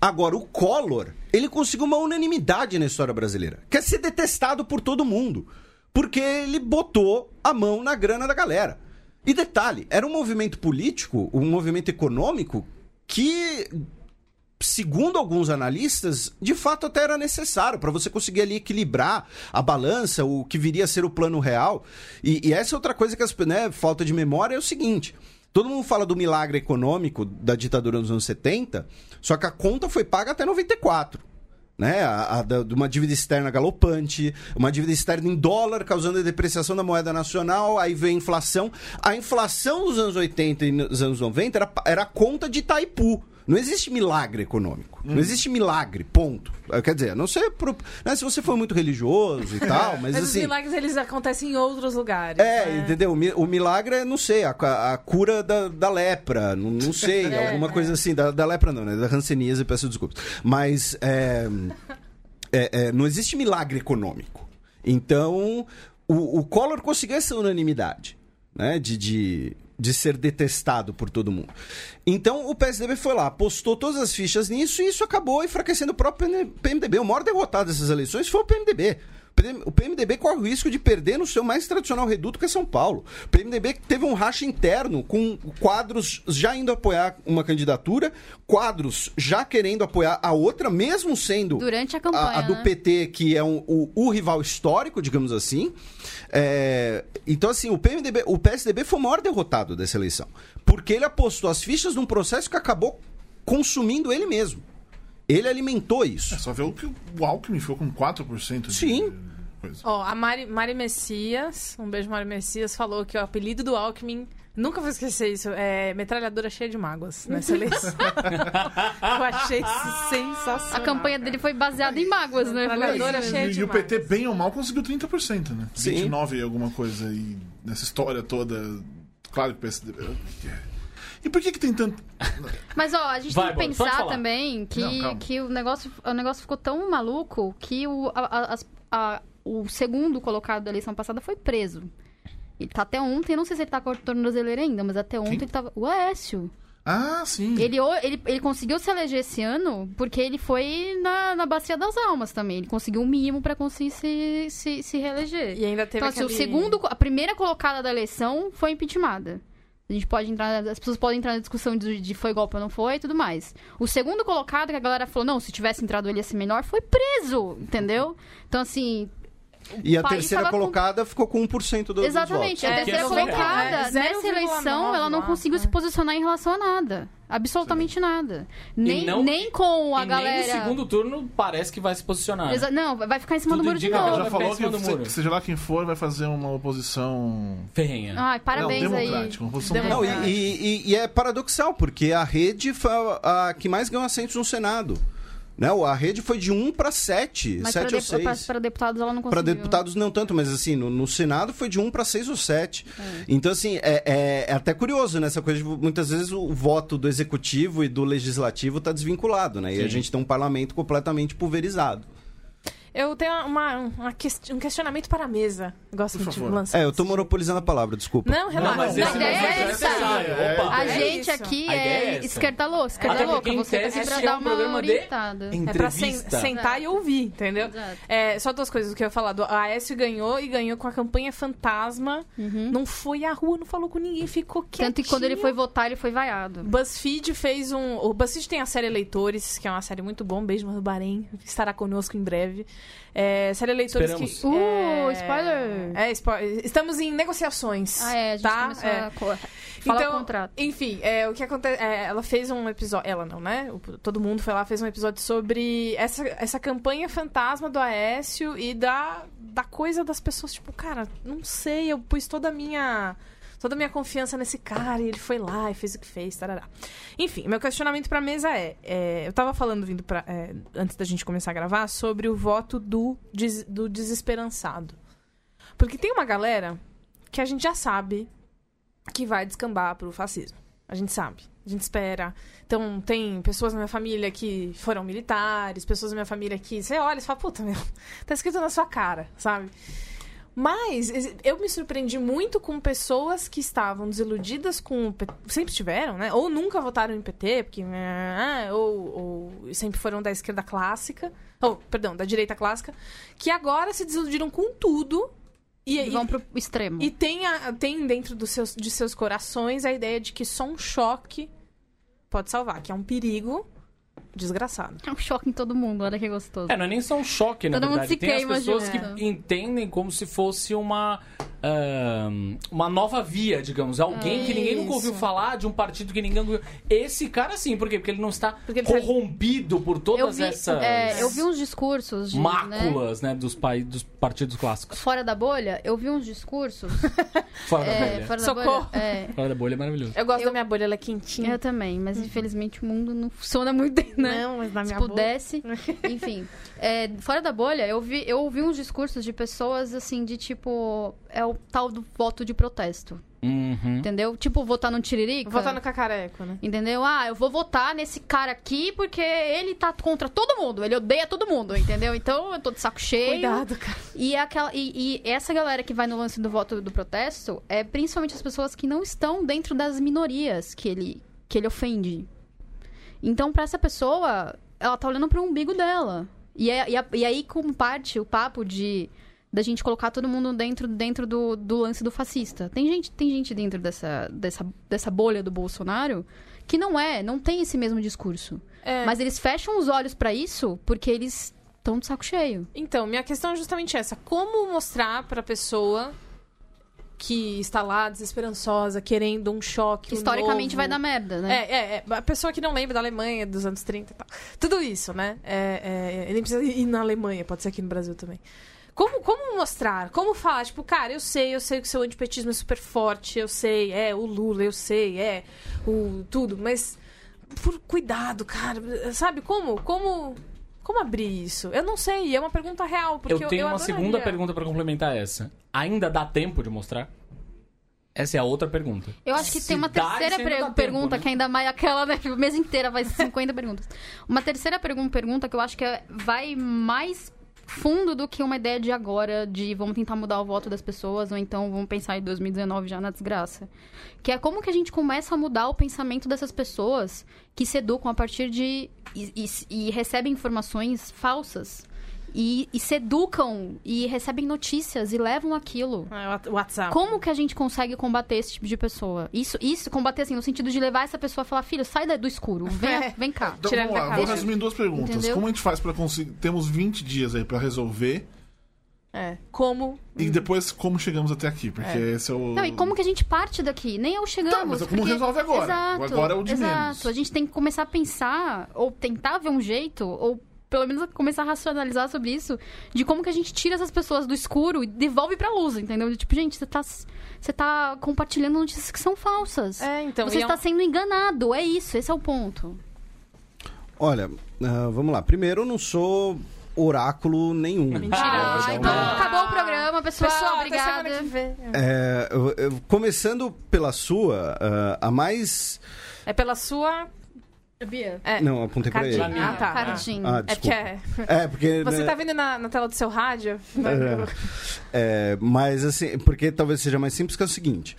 Agora, o Collor, ele conseguiu uma unanimidade na história brasileira. Quer ser detestado por todo mundo. Porque ele botou a mão na grana da galera. E detalhe, era um movimento político, um movimento econômico que segundo alguns analistas, de fato até era necessário para você conseguir ali equilibrar a balança, o que viria a ser o plano real. E, e essa é outra coisa que as né, falta de memória é o seguinte: Todo mundo fala do milagre econômico da ditadura nos anos 70, só que a conta foi paga até 94. Né? A, a, de uma dívida externa galopante, uma dívida externa em dólar, causando a depreciação da moeda nacional, aí veio a inflação. A inflação dos anos 80 e nos anos 90 era, era a conta de Itaipu. Não existe milagre econômico. Não existe milagre, ponto. Quer dizer, não ser pro- né, se você for muito religioso e tal, mas, Mas os assim. milagres, eles acontecem em outros lugares. É, né? entendeu? O milagre é, não sei, a, a cura da, da lepra, não, não sei, É, alguma é. coisa assim. Da, da lepra não, né? Da hanseníase, peço desculpas. Mas é, é, é, não existe milagre econômico. Então, o, o Collor conseguiu essa unanimidade, né? De, de, de ser detestado por todo mundo. Então, o PSDB foi lá, postou todas as fichas nisso e isso acabou enfraquecendo o próprio PMDB. O maior derrotado dessas eleições foi o PMDB. O PMDB corre o risco de perder no seu mais tradicional reduto, que é São Paulo. O PMDB teve um racha interno com quadros já indo apoiar uma candidatura, quadros já querendo apoiar a outra, mesmo sendo Durante a campanha, a, do né? PT, que é um- o, o rival histórico, digamos assim. É, então, assim, o PMDB, o PSDB foi o maior derrotado dessa eleição. Porque ele apostou as fichas num processo que acabou consumindo ele mesmo. Ele alimentou isso. É só ver o que o Alckmin ficou com 4% de Sim. coisa. Ó, a Mari, Mari Messias, um beijo Mari Messias, falou que o apelido do Alckmin, nunca vou esquecer isso, é metralhadora cheia de mágoas nessa eleição. Eu achei sensacional. A campanha dele foi baseada em mágoas, né? Isso cheia de E, e o PT, mágoas. bem ou mal, conseguiu 30%, né? Sim. 29 e alguma coisa aí nessa história toda. Claro que o PSDB. E por que que tem tanto. Mas ó, a gente Vai, tem que pensar também que, Não, que o, negócio, o negócio ficou tão maluco que o, a- a- a- o segundo colocado da eleição passada foi preso. Ele tá até ontem, eu não sei se ele tá com a tornozeleira ainda, mas até ontem Quem? ele tava. O Aécio. Ah, sim. Ele, ele, ele conseguiu se eleger esse ano porque ele foi na, na Bacia das Almas também. Ele conseguiu o mínimo pra conseguir se, se, se reeleger. E ainda teve Então, assim, o segundo, a primeira colocada da eleição foi impeachmentada. A gente pode entrar, as pessoas podem entrar na discussão de, de foi golpe ou não foi e tudo mais. O segundo colocado, que a galera falou, não, se tivesse entrado ele ia ser melhor, foi preso, entendeu? Então, assim, E a terceira tava com- colocada ficou com 1% do, dos exatamente. votos. A É, terceira que é colocada. É, nessa 0,9 eleição, ela não conseguiu né? se posicionar em relação a nada. Absolutamente nada. Nem, não- nem com a e galera... nem no segundo turno parece que vai se posicionar. Exa- Não, vai ficar em cima Tudo do muro de que novo. ela já vai falou que, muro. seja lá quem for, vai fazer uma oposição. Ferrenha. Ai, parabéns não, aí. democrática. Uma oposição Não, e, democrática. e- e- e é paradoxal, porque a rede foi a, a que mais ganhou assentos no Senado. Né? A rede foi de 1 para 7, Mas 7 para, ou 6. para deputados ela não Para conseguiu. deputados não tanto, mas assim, no, no Senado foi de 1 para 6 ou 7. É. Então, assim, é, é- é até curioso nessa coisa de muitas vezes o voto do executivo e do legislativo está desvinculado, né? E a Sim. gente tem um parlamento completamente pulverizado. Eu tenho uma, uma quest- um questionamento para a mesa. Gosto Por de lançar. É, eu tô monopolizando a palavra, desculpa. Não, relaxa. Não, mas A esse ideia mas é essa essa. é- Opa. A É gente isso. aqui A é é essa. esquerda louca, esquerda louca. Você aqui pra é dar um uma de orientada. É pra sen- Entrevista. sentar e ouvir, entendeu? Exato. É, só duas coisas que eu ia falar. Do a Aécio ganhou e ganhou com a campanha fantasma. Uhum. Não foi à rua, não falou com ninguém, ficou quietinho. Tanto que quando ele foi votar, ele foi vaiado. BuzzFeed fez um. O BuzzFeed tem a série Eleitores, que é uma série muito bom. Beijo, Mano Bahrein. Estará conosco em breve. É, série Eleitores Esperamos. que. Uh, é... spoiler! É, spo... Estamos em negociações. Ah, é, a gente tá? começou É. a co- falar Então, o contrato. Enfim, é, o que acontece. é, ela fez um episódio. Ela não, né? O- todo mundo foi lá, fez um episódio sobre essa, essa campanha fantasma do Aécio e da, da coisa das pessoas, tipo, cara, não sei, eu pus toda a minha. Toda a minha confiança nesse cara, e ele foi lá e fez o que fez, tarará. Enfim, meu questionamento pra mesa é, é, eu tava falando vindo pra, é, antes da gente começar a gravar sobre o voto do, des- do desesperançado. Porque tem uma galera que a gente já sabe que vai descambar pro fascismo. A gente sabe. A gente espera. Então, tem pessoas na minha família que foram militares, pessoas na minha família que você olha e fala, puta, meu, tá escrito na sua cara, sabe? Mas eu me surpreendi muito com pessoas que estavam desiludidas com o PT, sempre tiveram, né? Ou nunca votaram em PT, porque ah, ou, ou sempre foram da esquerda clássica, ou perdão, da direita clássica, que agora se desiludiram com tudo e, E e- vão pro extremo. e tem, a- tem dentro dos seus, de seus corações a ideia de que só um choque pode salvar, que é um perigo desgraçado. É um choque em todo mundo, olha que gostoso. É, não é nem só um choque, na Todo mundo verdade. se Tem as queima pessoas junto. que entendem como se fosse uma ahn, uma nova via, digamos. Alguém que ninguém nunca ouviu Isso. falar, de um partido que ninguém ouviu. Esse cara sim, por quê? Porque ele não está ele tá- corrompido por Eu todas vi, essas é, eu vi uns discursos de, né, máculas, né, dos, pai, dos partidos clássicos. fora da bolha, eu vi uns discursos. Fora da é, bolha. fora da Socorro. bolha. É, Fora da bolha é maravilhoso. Eu gosto Eu- da minha bolha, ela é quentinha. eu também, mas infelizmente o mundo não funciona muito bem, né? Não, mas na Se minha pudesse. Enfim, é, fora da bolha, eu vi, eu ouvi uns discursos de pessoas assim, de tipo. É o tal do voto de protesto. Uhum. Entendeu? Tipo, votar no Tiririca. Votar no cacareco, né? Entendeu? Ah, eu vou votar nesse cara aqui porque ele tá contra todo mundo. Ele odeia todo mundo, entendeu? Então eu tô de saco cheio. Cuidado, cara. E, é aquela, e, e essa galera que vai no lance do voto do protesto é principalmente as pessoas que não estão dentro das minorias que ele, que ele ofende. Então, pra essa pessoa, ela tá olhando pro umbigo dela. E, é- e, a- e aí, com parte o papo de da gente colocar todo mundo dentro, dentro do, do lance do fascista. Tem gente, tem gente dentro dessa, dessa, dessa bolha do Bolsonaro que não é, não tem esse mesmo discurso. É. Mas eles fecham os olhos pra isso porque eles estão de saco cheio. Então, minha questão é justamente essa. Como mostrar pra pessoa que está lá desesperançosa, querendo um choque Historicamente vai dar merda, né? É, é, é, a pessoa que não lembra da Alemanha dos anos 30 e tal. Tudo isso, né? É, é, ele nem precisa ir na Alemanha, pode ser aqui no Brasil também. Como, como mostrar? Como falar? Tipo, cara, eu sei, eu sei que o seu antipetismo é super forte, eu sei, é o Lula, eu sei, é o tudo, mas por cuidado, cara, sabe como? Como como abrir isso? Eu não sei, é uma pergunta real, porque Eu tenho uma adoraria. segunda pergunta pra complementar essa. Ainda dá tempo de mostrar? Essa é a outra pergunta. Eu acho que Se tem uma dá, terceira per- tempo, pergunta né? que ainda mais aquela, né? O mês inteira vai ser 50 perguntas. Uma terceira pergun pergunta que eu acho que é- vai mais fundo do que uma ideia de agora, de vamos tentar mudar o voto das pessoas, ou então vamos pensar em 2019 já na desgraça. Que é como que a gente começa a mudar o pensamento dessas pessoas que se educam a partir de. e, e- e recebem informações falsas. E, e se educam e recebem notícias e levam aquilo. Ah, o WhatsApp. Como que a gente consegue combater esse tipo de pessoa? Isso, isso combater assim, no sentido de levar essa pessoa a falar, filho, sai da- do escuro, vem, É. vem cá. Então, vamos lá, vou resumir em duas perguntas. Entendeu? Como a gente faz pra conseguir. Temos 20 dias aí pra resolver. É. Como E depois, como chegamos até aqui? Porque É. esse é o. Não, e como que a gente parte daqui? Nem eu chegamos. Tá, mas é como porque- resolve agora. Exato, Agora é o de exato. menos. A gente tem que começar a pensar, ou tentar ver um jeito, ou pelo menos começar a racionalizar sobre isso, de como que a gente tira essas pessoas do escuro e devolve pra luz, entendeu? De, Tipo, gente, você tá, você tá compartilhando notícias que são falsas. É, então. você e é está um- sendo enganado, é isso, esse é o ponto. Olha, ah, vamos lá. Primeiro, eu não sou oráculo nenhum. Mentira. Ah, dar então uma- acabou o programa, pessoal. Pessoal, obrigada. É, eu- eu- começando pela sua, ah, a mais. É pela sua. Bia. É. Não, apontei pra ele. Cardinho. Ah, tá. Cardinho. Ah, É porque é. É, porque. Você né, tá vendo na, na tela do seu rádio? É, mas assim, porque talvez seja mais simples que é o seguinte.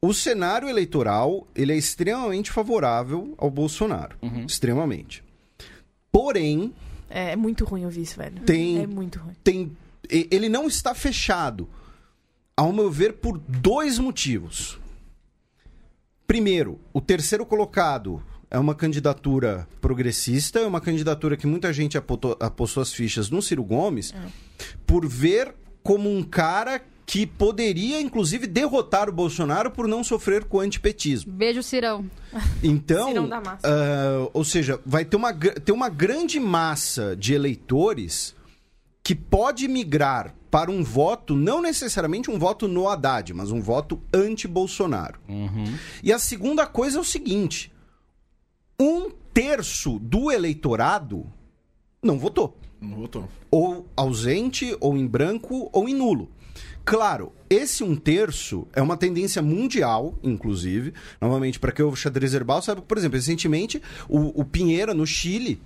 O cenário eleitoral, ele é extremamente favorável ao Bolsonaro. Extremamente. Porém, É, é muito ruim ouvir isso, velho. Tem- É muito ruim. tem, ele não está fechado, ao meu ver, por dois motivos. Primeiro, o terceiro colocado é uma candidatura progressista, é uma candidatura que muita gente apostou, apostou as fichas no Ciro Gomes, por ver como um cara que poderia, inclusive, derrotar o Bolsonaro por não sofrer com o antipetismo. Beijo, Cirão. Então, Cirão da massa. ah, ou seja, vai ter uma, ter uma grande massa de eleitores que pode migrar para um voto, não necessariamente um voto no Haddad, mas um voto anti-Bolsonaro. E a segunda coisa é o seguinte: um terço do eleitorado não votou Não votou. ou ausente, ou em branco, ou em nulo. Claro, esse um terço é uma tendência mundial, inclusive. Novamente, para que o xadrez herbal, sabe, por exemplo, recentemente o, o Pinheira no Chile.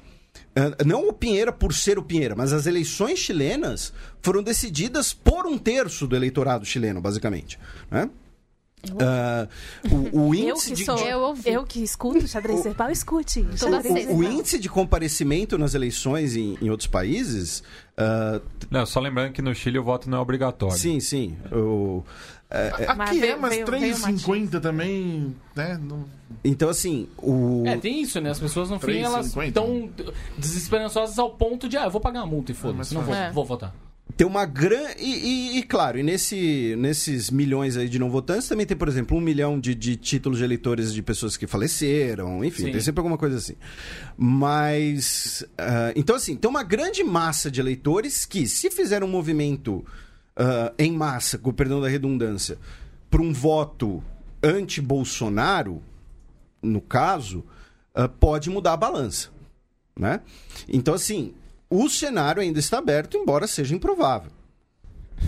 eh, Não o Pinheira por ser o Pinheira, mas as eleições chilenas foram decididas por um terço do eleitorado chileno, basicamente. Né? Ah, o, o Eu índice que de, sou. de- Eu ouvi. Eu que escuto o xadrez verbal, escute. O, o índice de comparecimento nas eleições em, em outros países ah, Não, só lembrando que no Chile o voto não é obrigatório. Sim, sim. O- Mas Aqui é, veio- mas veio- veio o 3,50 também, né? Não... então, assim, o. É, tem isso, né? As pessoas no fim, elas 3,50. estão desesperançosas ao ponto de, ah, eu vou pagar a multa e foda-se, não vou, É. vou votar. Tem uma grande. E, e- claro, e nesse, nesses milhões aí de não votantes também tem, por exemplo, um milhão de, de títulos de eleitores de pessoas que faleceram, enfim, Sim. tem sempre alguma coisa assim. Mas. ah, então, assim, tem uma grande massa de eleitores que, se fizer um movimento ah, em massa, com o perdão da redundância, para um voto anti-Bolsonaro, no caso, ah, pode mudar a balança. Né? Então, assim, o cenário ainda está aberto, embora seja improvável.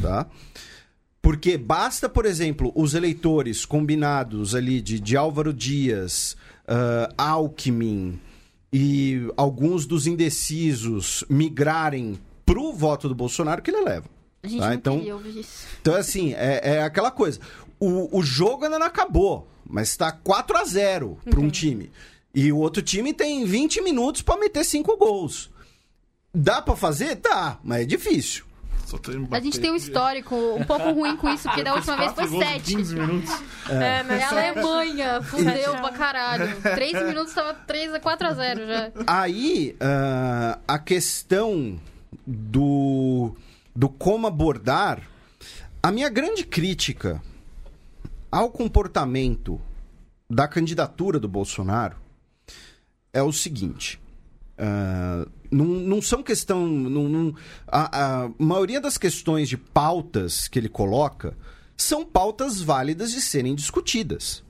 Tá? Porque basta, por exemplo, os eleitores combinados ali de, de Álvaro Dias, ah, Alckmin e alguns dos indecisos migrarem pro voto do Bolsonaro que ele leva. A gente Tá, então-. Então, assim, é, é aquela coisa. O, o jogo ainda não acabou, mas tá 4 a 0 para um time. E o outro time tem 20 minutos para meter 5 gols. Dá para fazer? Dá, mas é difícil. Só tem A gente tem um histórico um pouco ruim com isso, porque da última vez foi Quatro gols em 7. 15 minutos. É, né? É a Alemanha, fudeu pra caralho. 3 minutos tava 3 a 4 a 0 já. Aí, ah, a questão do, do como abordar. A minha grande crítica ao comportamento da candidatura do Bolsonaro é o seguinte. ah, não, não são questão. Não, não- a, a maioria das questões de pautas que ele coloca são pautas válidas de serem discutidas.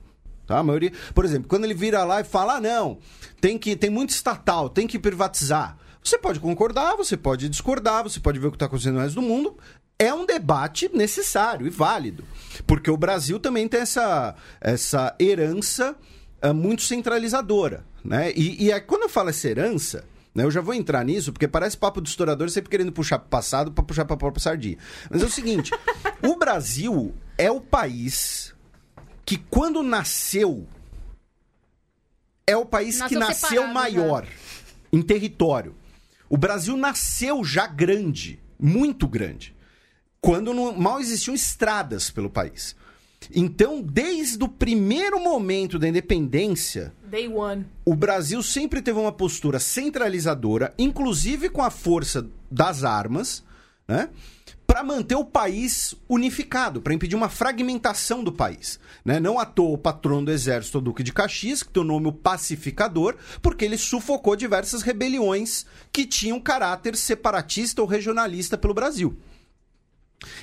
Tá? A maioria, por exemplo, quando ele vira lá e fala: ah, não, tem, que, tem muito estatal, tem que privatizar. Você pode concordar, você pode discordar, você pode ver o que está acontecendo no resto do mundo. É um debate necessário e válido. Porque o Brasil também tem essa, essa herança ah, muito centralizadora. Né? E, e quando eu falo essa herança, eu já vou entrar nisso, porque parece papo do historiador sempre querendo puxar para o passado para puxar para a própria sardinha. Mas é o seguinte: o Brasil é o país que, quando nasceu, é o país que Nasceu nasceu separado, maior em território. O Brasil nasceu já grande, muito grande, quando não- mal existiam estradas pelo país. Então, desde o primeiro momento da independência, o Brasil sempre teve uma postura centralizadora, inclusive com a força das armas, né? Para manter o país unificado, para impedir uma fragmentação do país. Né? Não à toa o patrono do exército, o Duque de Caxias, que nome o pacificador, porque ele sufocou diversas rebeliões que tinham caráter separatista ou regionalista pelo Brasil.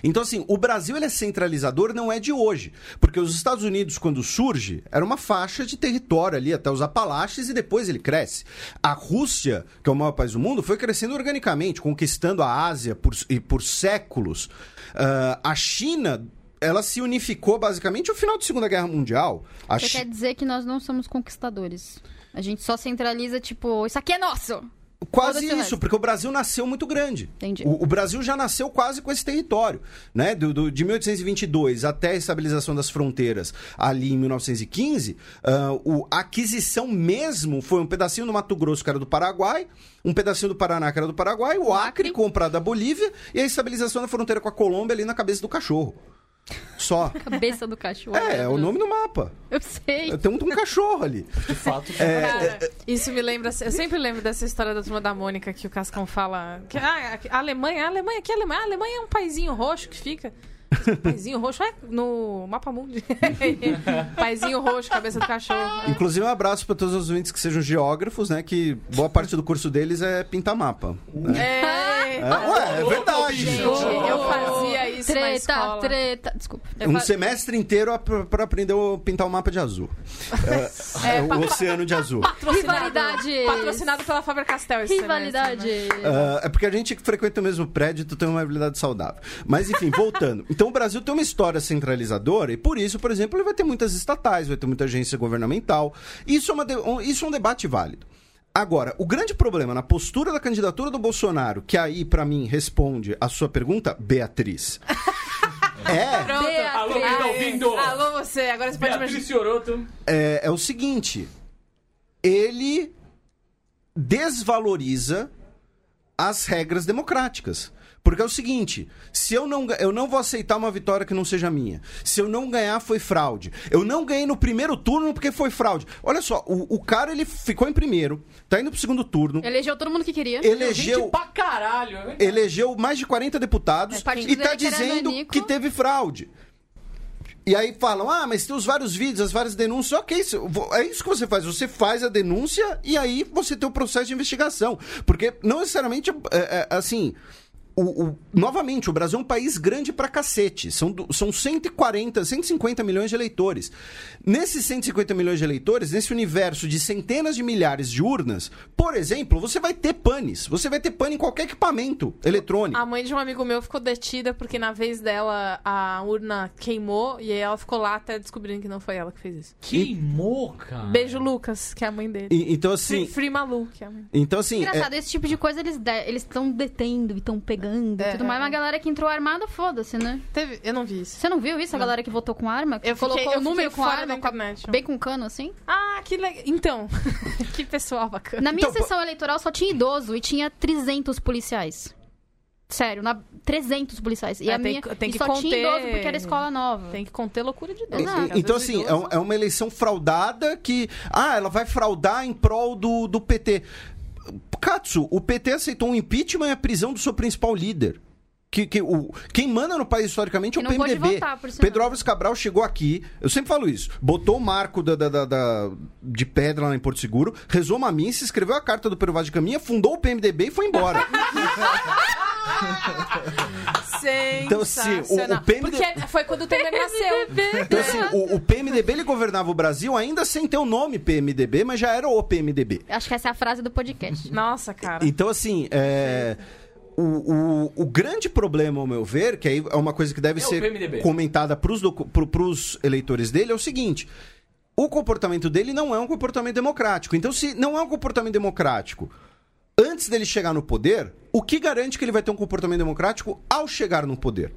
Então, assim, o Brasil ele é centralizador, não é de hoje. Porque os Estados Unidos, quando surge, era uma faixa de território ali até os Apalaches e depois ele cresce. A Rússia, que é o maior país do mundo, foi crescendo organicamente, conquistando a Ásia por, e por séculos. Ah, a China, ela se unificou basicamente no final da Segunda Guerra Mundial. A Você Chi- quer dizer que nós não somos conquistadores. A gente só centraliza, tipo, isso aqui é nosso. Quase isso, porque o Brasil nasceu muito grande. Entendi. O, o Brasil já nasceu quase com esse território, né? Do, do- de 1822 até a estabilização das fronteiras ali em 1915, ah, o- a aquisição mesmo foi um pedacinho do Mato Grosso, que era do Paraguai, um pedacinho do Paraná, que era do Paraguai, o Acre, Acre. comprado da Bolívia, e a estabilização da fronteira com a Colômbia ali na cabeça do cachorro. Só. Cabeça do cachorro. É, é o nome do mapa. Eu sei. Tem um, um cachorro ali. De fato, Cara, isso me lembra. Eu sempre lembro dessa história da turma da Mônica que o Cascão fala. Que, ah, a Alemanha, a Alemanha, que Alemanha? A Alemanha é um paizinho roxo que fica. Um paizinho roxo é no mapa mundi. paizinho roxo, cabeça do cachorro. Inclusive, um abraço para todos os ouvintes que sejam geógrafos, né? Que boa parte do curso deles é pintar mapa. É. É, ué, é verdade. Gente, eu fazia Treta, escola. treta. Desculpa. Eu Um fa- semestre inteiro para aprender a pintar o mapa de azul. É, é, o oceano de azul. Patrocinado, Rivalidade. patrocinado pela Faber-Castell. esse Rivalidade. Ah, é porque a gente que frequenta o mesmo prédio tu tem uma habilidade saudável. Mas enfim, voltando. Então o Brasil tem uma história centralizadora e por isso, por exemplo, ele vai ter muitas estatais, vai ter muita agência governamental. Isso é, uma de- um- isso é um debate válido. Agora, o grande problema na postura da candidatura do Bolsonaro, que aí pra mim responde a sua pergunta, Beatriz. é. Beatriz. Alô, quem tá ouvindo? Alô, você. Agora você pode Beatriz imaginar. Fioroto. é, é o seguinte: ele desvaloriza as regras democráticas. Porque é o seguinte: se eu não, eu não vou aceitar uma vitória que não seja minha. Se eu não ganhar, foi fraude. Eu não ganhei no primeiro turno porque foi fraude. Olha só, o, o cara ele ficou em primeiro, tá indo pro segundo turno, Elegeu todo mundo que queria. elegeu. Gente pra caralho. Elegeu mais de 40 deputados É, e tá dizendo que teve fraude. E aí falam, ah, mas tem os vários vídeos, as várias denúncias. Ok, é isso que você faz. Você faz a denúncia e aí você tem o processo de investigação. Porque não necessariamente, é, é, assim... o- o- novamente, o Brasil é um país grande pra cacete. São, são 140, 150 milhões de eleitores. Nesses 150 milhões de eleitores, nesse universo de centenas de milhares de urnas, por exemplo, você vai ter panes. Você vai ter pane em qualquer equipamento eletrônico. A mãe de um amigo meu ficou detida porque na vez dela a urna queimou e aí ela ficou lá até descobrindo que não foi ela que fez isso. Queimou, cara. Beijo, Lucas, que é a mãe dele. E- então, Free, assim. Free Malu, que é a mãe. Então, assim. é- Engraçado, esse tipo de coisa eles de- eles estão detendo e estão pegando e É, tudo é, mais. é. Mas a galera que entrou armada, foda-se, né? Teve, eu não vi isso. Você não viu isso? A galera que votou com arma? Que Eu colocou fiquei- eu o número com arma, com bem com cano, assim. Ah, que legal. Então, que pessoal bacana. Na minha Então, sessão eleitoral só tinha idoso e tinha 300 policiais. Sério, na... 300 policiais. E É, a tem minha que- tem e que só tinha conter- idoso porque era escola nova. Tem que conter loucura de Deus. E- Exato. e- Então, assim, é, um- é uma eleição fraudada que. Ah, ela vai fraudar em prol do, do PT. Katsu, o PT aceitou um impeachment e a prisão do seu principal líder. Que, que o, quem manda no país historicamente é o PMDB. votar. Pedro Álvares Cabral chegou aqui, eu sempre falo isso, botou o marco da, da- da- da- de pedra lá em Porto Seguro, rezou uma missa, escreveu a carta do Pero Vaz de Caminha, fundou o PMDB e foi embora. Então, assim, o- o. PMDB Porque foi quando o Temer nasceu. Então, assim, o, o PMDB ele governava o Brasil ainda sem ter o nome PMDB, mas já era o PMDB. Acho que essa é a frase do podcast. Nossa, cara. Então, assim, é, o, o, o grande problema, ao meu ver, que aí é uma coisa que deve É ser comentada pros, docu- pro, pros eleitores dele, é o seguinte. O comportamento dele não é um comportamento democrático. Então, se não é um comportamento democrático, antes dele chegar no poder, o que garante que ele vai ter um comportamento democrático ao chegar no poder?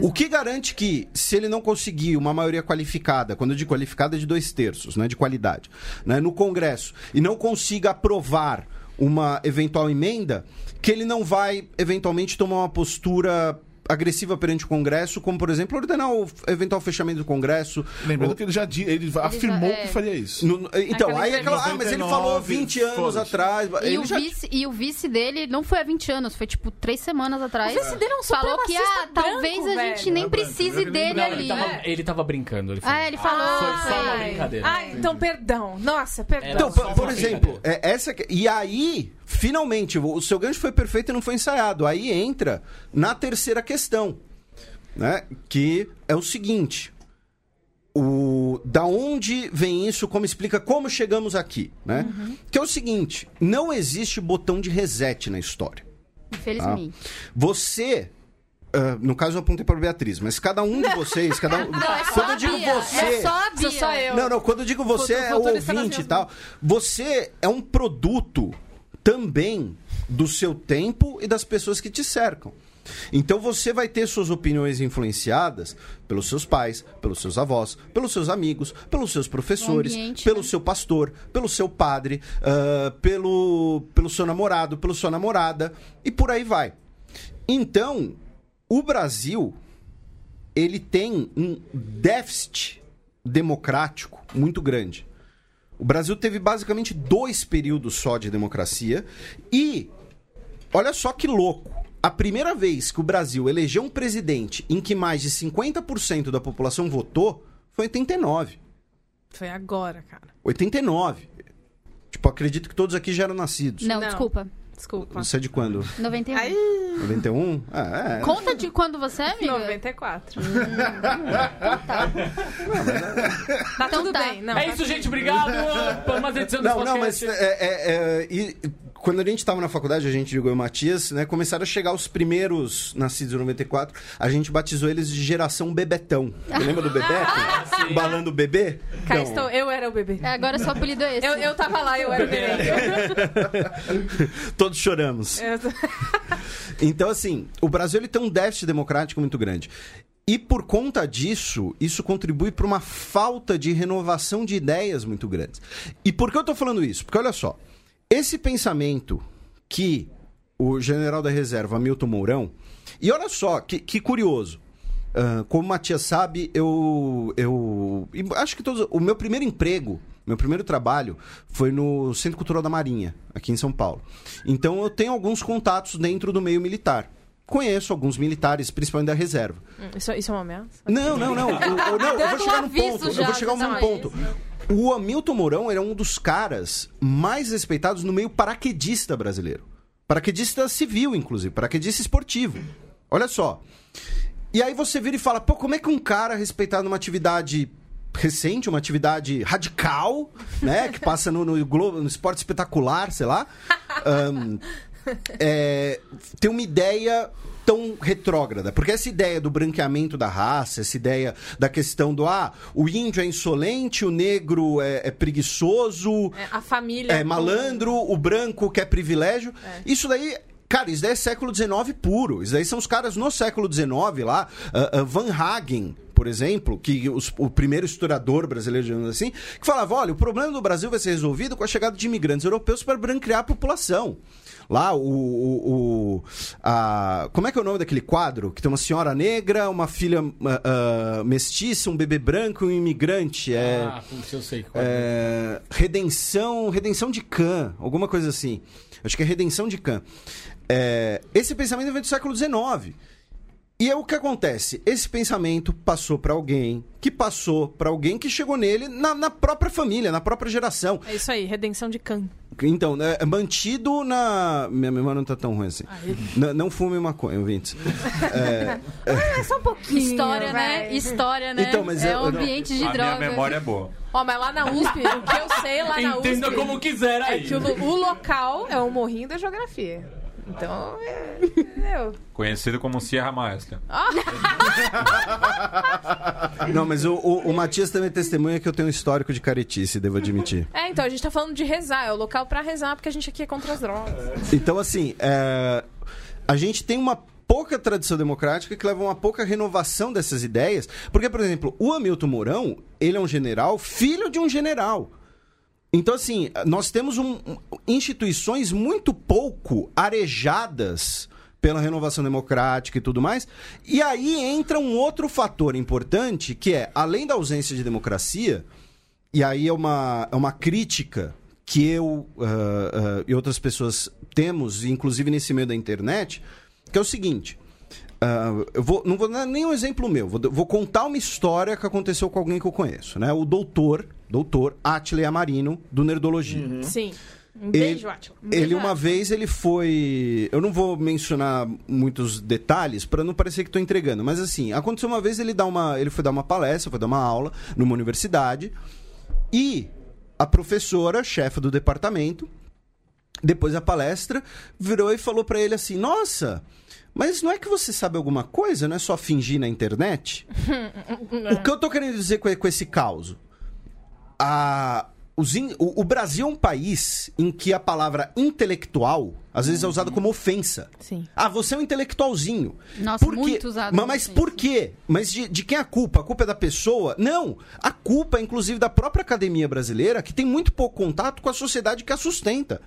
O que garante que, se ele não conseguir uma maioria qualificada, quando eu digo qualificada é de dois terços, né, de qualidade, né, no Congresso, e não consiga aprovar uma eventual emenda, que ele não vai, eventualmente, tomar uma postura agressiva perante o Congresso, como, por exemplo, ordenar o eventual fechamento do Congresso. Lembrando ou- que ele já di- ele afirmou é. que faria isso. no- no- então, Aquela aí é aquela, ah, mas ele 99, falou 20 anos foda-se. atrás. E ele o, já- vice, e o vice dele não foi há 20 anos, foi tipo 3 semanas atrás. O vice dele é um Falou que, ah, supremacista talvez branco, a gente velho. nem branco, precise branco, dele Não, ali. ele, tava, ele tava brincando. Ele falou. Ah, ele falou. Foi só uma Ai. brincadeira. Ah, então perdão. Nossa, perdão. Então, por, exemplo, é, essa e aí, finalmente, o seu gancho foi perfeito e não foi ensaiado. Aí entra na terceira questão, né? Que é o seguinte: o da onde vem isso? Como explica como chegamos aqui, né? Que é o seguinte: não existe botão de reset na história. Infelizmente. Você ah, no caso, eu apontei para a Beatriz, mas cada um de vocês, cada um. Não, é só quando eu digo Bia, você. É só a Bia. Sou só eu. Não, não, quando eu digo você é o ouvinte e tal. Você é um produto também do seu tempo e das pessoas que te cercam. Então você vai ter suas opiniões influenciadas pelos seus pais, pelos seus avós, pelos seus amigos, pelos seus professores, ambiente, pelo né? seu pastor, pelo seu padre, ah, pelo, pelo seu namorado, pela sua namorada e por aí vai. Então, o Brasil ele tem um déficit democrático muito grande. O Brasil teve basicamente dois períodos só de democracia e olha só que louco. A primeira vez que o Brasil elegeu um presidente em que mais de 50% da população votou foi em 89. Foi agora, cara. 89. Tipo, acredito que todos aqui já eram nascidos. Não, Não. desculpa. Desculpa. Você é de quando? 91. Aí, 91? Ah, é. Conta de quando você é, amiga? 94. Tá. Tá Então tudo tá. bem. Não, É tá isso, gente. Obrigado por mais edição desse Não, não, mas é, é, é, e quando a gente estava na faculdade, a gente, digo eu e o Matias, né, começaram a chegar os primeiros nascidos em 94, a gente batizou eles de geração Bebetão. Você lembra do Bebeto? sim. Balando o bebê? Cá Então, estou, eu era o bebê. É, agora seu apelido é esse. Eu, eu tava lá, eu era o bebê. todos choramos. Então, assim, o Brasil ele tem um déficit democrático muito grande. E por conta disso, isso contribui para uma falta de renovação de ideias muito grandes. E por que eu estou falando isso? Porque olha só, esse pensamento que o general da reserva Milton Mourão E olha só, que, que curioso. Ah, como o Matias sabe, eu, eu. Acho que todos. O meu primeiro emprego, meu primeiro trabalho, foi no Centro Cultural da Marinha, aqui em São Paulo. Então eu tenho alguns contatos dentro do meio militar. Conheço alguns militares, principalmente da reserva. Hum, Isso, isso é uma ameaça? Não, não, não. O- o- não, eu vou chegar um aviso ponto. Eu vou chegar num é ponto. O Hamilton Mourão era um dos caras mais respeitados no meio paraquedista brasileiro. Paraquedista civil, inclusive. Paraquedista esportivo. Olha só. E aí você vira e fala, pô, como é que um cara respeitado numa atividade recente, uma atividade radical, né? Que passa no, no Globo, no esporte espetacular, sei lá. ahn, é, tem uma ideia tão retrógrada. Porque essa ideia do branqueamento da raça, essa ideia da questão do ah, o índio é insolente, o negro é, é preguiçoso, É, a família. é malandro, o branco quer privilégio. Isso daí. Cara, isso daí é século XIX puro. Isso daí são os caras no século XIX lá, ah, ah, Van Hagen, por exemplo, que os- o primeiro historiador brasileiro, digamos assim, que falava: olha, o problema do Brasil vai ser resolvido com a chegada de imigrantes europeus para branquear a população. Lá, o. o- o- a- como é que é o nome daquele quadro? Que tem uma senhora negra, uma filha ah, mestiça, um bebê branco e um imigrante. É. Ah, eu sei. é. É, redenção, redenção de Khan, alguma coisa assim. Acho que é redenção de Khan. É, esse pensamento vem do século XIX. E é o que acontece? Esse pensamento passou para alguém, que passou para alguém que chegou nele na, na própria família, na própria geração. É isso aí, redenção de Khan. Então, é mantido na. Minha memória não tá tão ruim assim. Não fume maconha, ouvintes. É, É só um pouquinho. História, né? História, né? Então, mas é eu- um eu não- ambiente de a droga. minha memória é boa. Ó, mas lá na USP, o que eu sei lá na USP. Entenda como quiser É aí. que o, o local é o morrinho da geografia. Então, é, entendeu? Conhecido como Sierra Maestra. não, mas o, o, o Matias também testemunha que eu tenho um histórico de caretice, devo admitir. É, então, a gente tá falando de rezar. É o local pra rezar, porque a gente aqui é contra as drogas. Então, assim, é, a gente tem uma pouca tradição democrática que leva a uma pouca renovação dessas ideias. Porque, por exemplo, o Hamilton Mourão, ele é um general, filho de um general. Então, assim, nós temos um- instituições muito pouco arejadas pela renovação democrática e tudo mais. E aí entra um outro fator importante, que é, além da ausência de democracia, e aí é uma, é uma crítica que eu ah, ah, e outras pessoas temos, inclusive nesse meio da internet, que é o seguinte. ah, eu vou, não vou dar nenhum exemplo meu, vou, vou contar uma história que aconteceu com alguém que eu conheço, né? O doutor, doutor Atle Amarino, do Nerdologia. Sim. Um Ele- beijo. Um beijo, Ele uma vez ele foi, eu não vou mencionar muitos detalhes para não parecer que estou entregando, mas assim, aconteceu uma vez ele dá uma, ele foi dar uma palestra, foi dar uma aula numa universidade e a professora, chefe do departamento, depois da palestra, virou e falou para ele assim: "Nossa, mas não é que você sabe alguma coisa, não é só fingir na internet?" o que eu tô querendo dizer com, com esse caos? A, os in- o, o Brasil é um país em que a palavra intelectual às vezes é usada como ofensa. Sim. Ah, você é um intelectualzinho. Nossa, Por quê? muito usado Ma- como Mas, ofensa. por quê? Mas de, de quem é a culpa? A culpa é da pessoa? Não. A culpa é, inclusive, da própria academia brasileira, que tem muito pouco contato com a sociedade que a sustenta.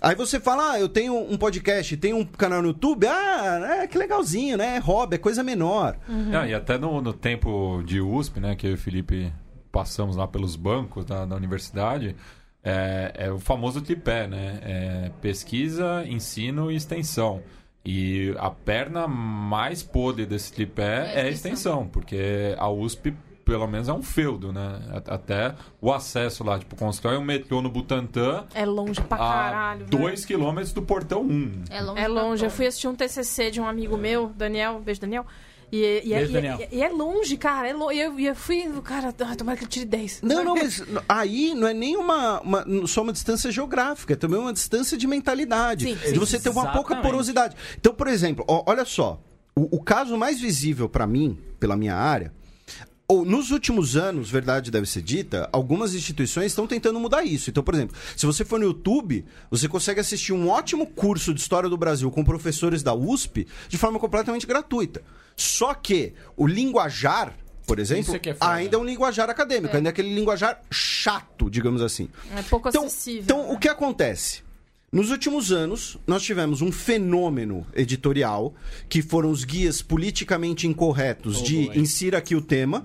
Aí você fala, ah, eu tenho um podcast, tenho um canal no YouTube, ah, é, que legalzinho, né? É hobby, é coisa menor. Ah, e até no, no tempo de USP, né, que o Felipe passamos lá pelos bancos da, da universidade, é, é o famoso tripé, né? É pesquisa, ensino e extensão. E a perna mais podre desse tripé é a extensão, porque a USP pelo menos é um feudo, né? Até o acesso lá, tipo, constrói um metrô no Butantã É longe pra caralho. velho. 2 quilômetros do portão 1. É longe. É longe. Eu fui assistir um TCC de um amigo meu, Daniel. Beijo, Daniel. E, e, é- Beijo, e é- e é longe, cara. É longe. E eu, e eu fui, cara, ah, tomara que eu tire 10. Não, não, mas aí não é nem uma, uma- só uma distância geográfica, é também uma distância de mentalidade. Sim, de sim. você ter uma pouca porosidade. Então, por exemplo, ó, olha só. O, o caso mais visível pra mim, pela minha área, ou nos últimos anos, verdade deve ser dita, algumas instituições estão tentando mudar isso. Então, por exemplo, se você for no YouTube, você consegue assistir um ótimo curso de História do Brasil com professores da USP de forma completamente gratuita. Só que o linguajar, por exemplo, é é ainda é um linguajar acadêmico, ainda é aquele linguajar chato, digamos assim. É pouco Então, acessível. então o que acontece? Nos últimos anos, nós tivemos um fenômeno editorial, que foram os guias politicamente incorretos de boy. insira aqui o tema,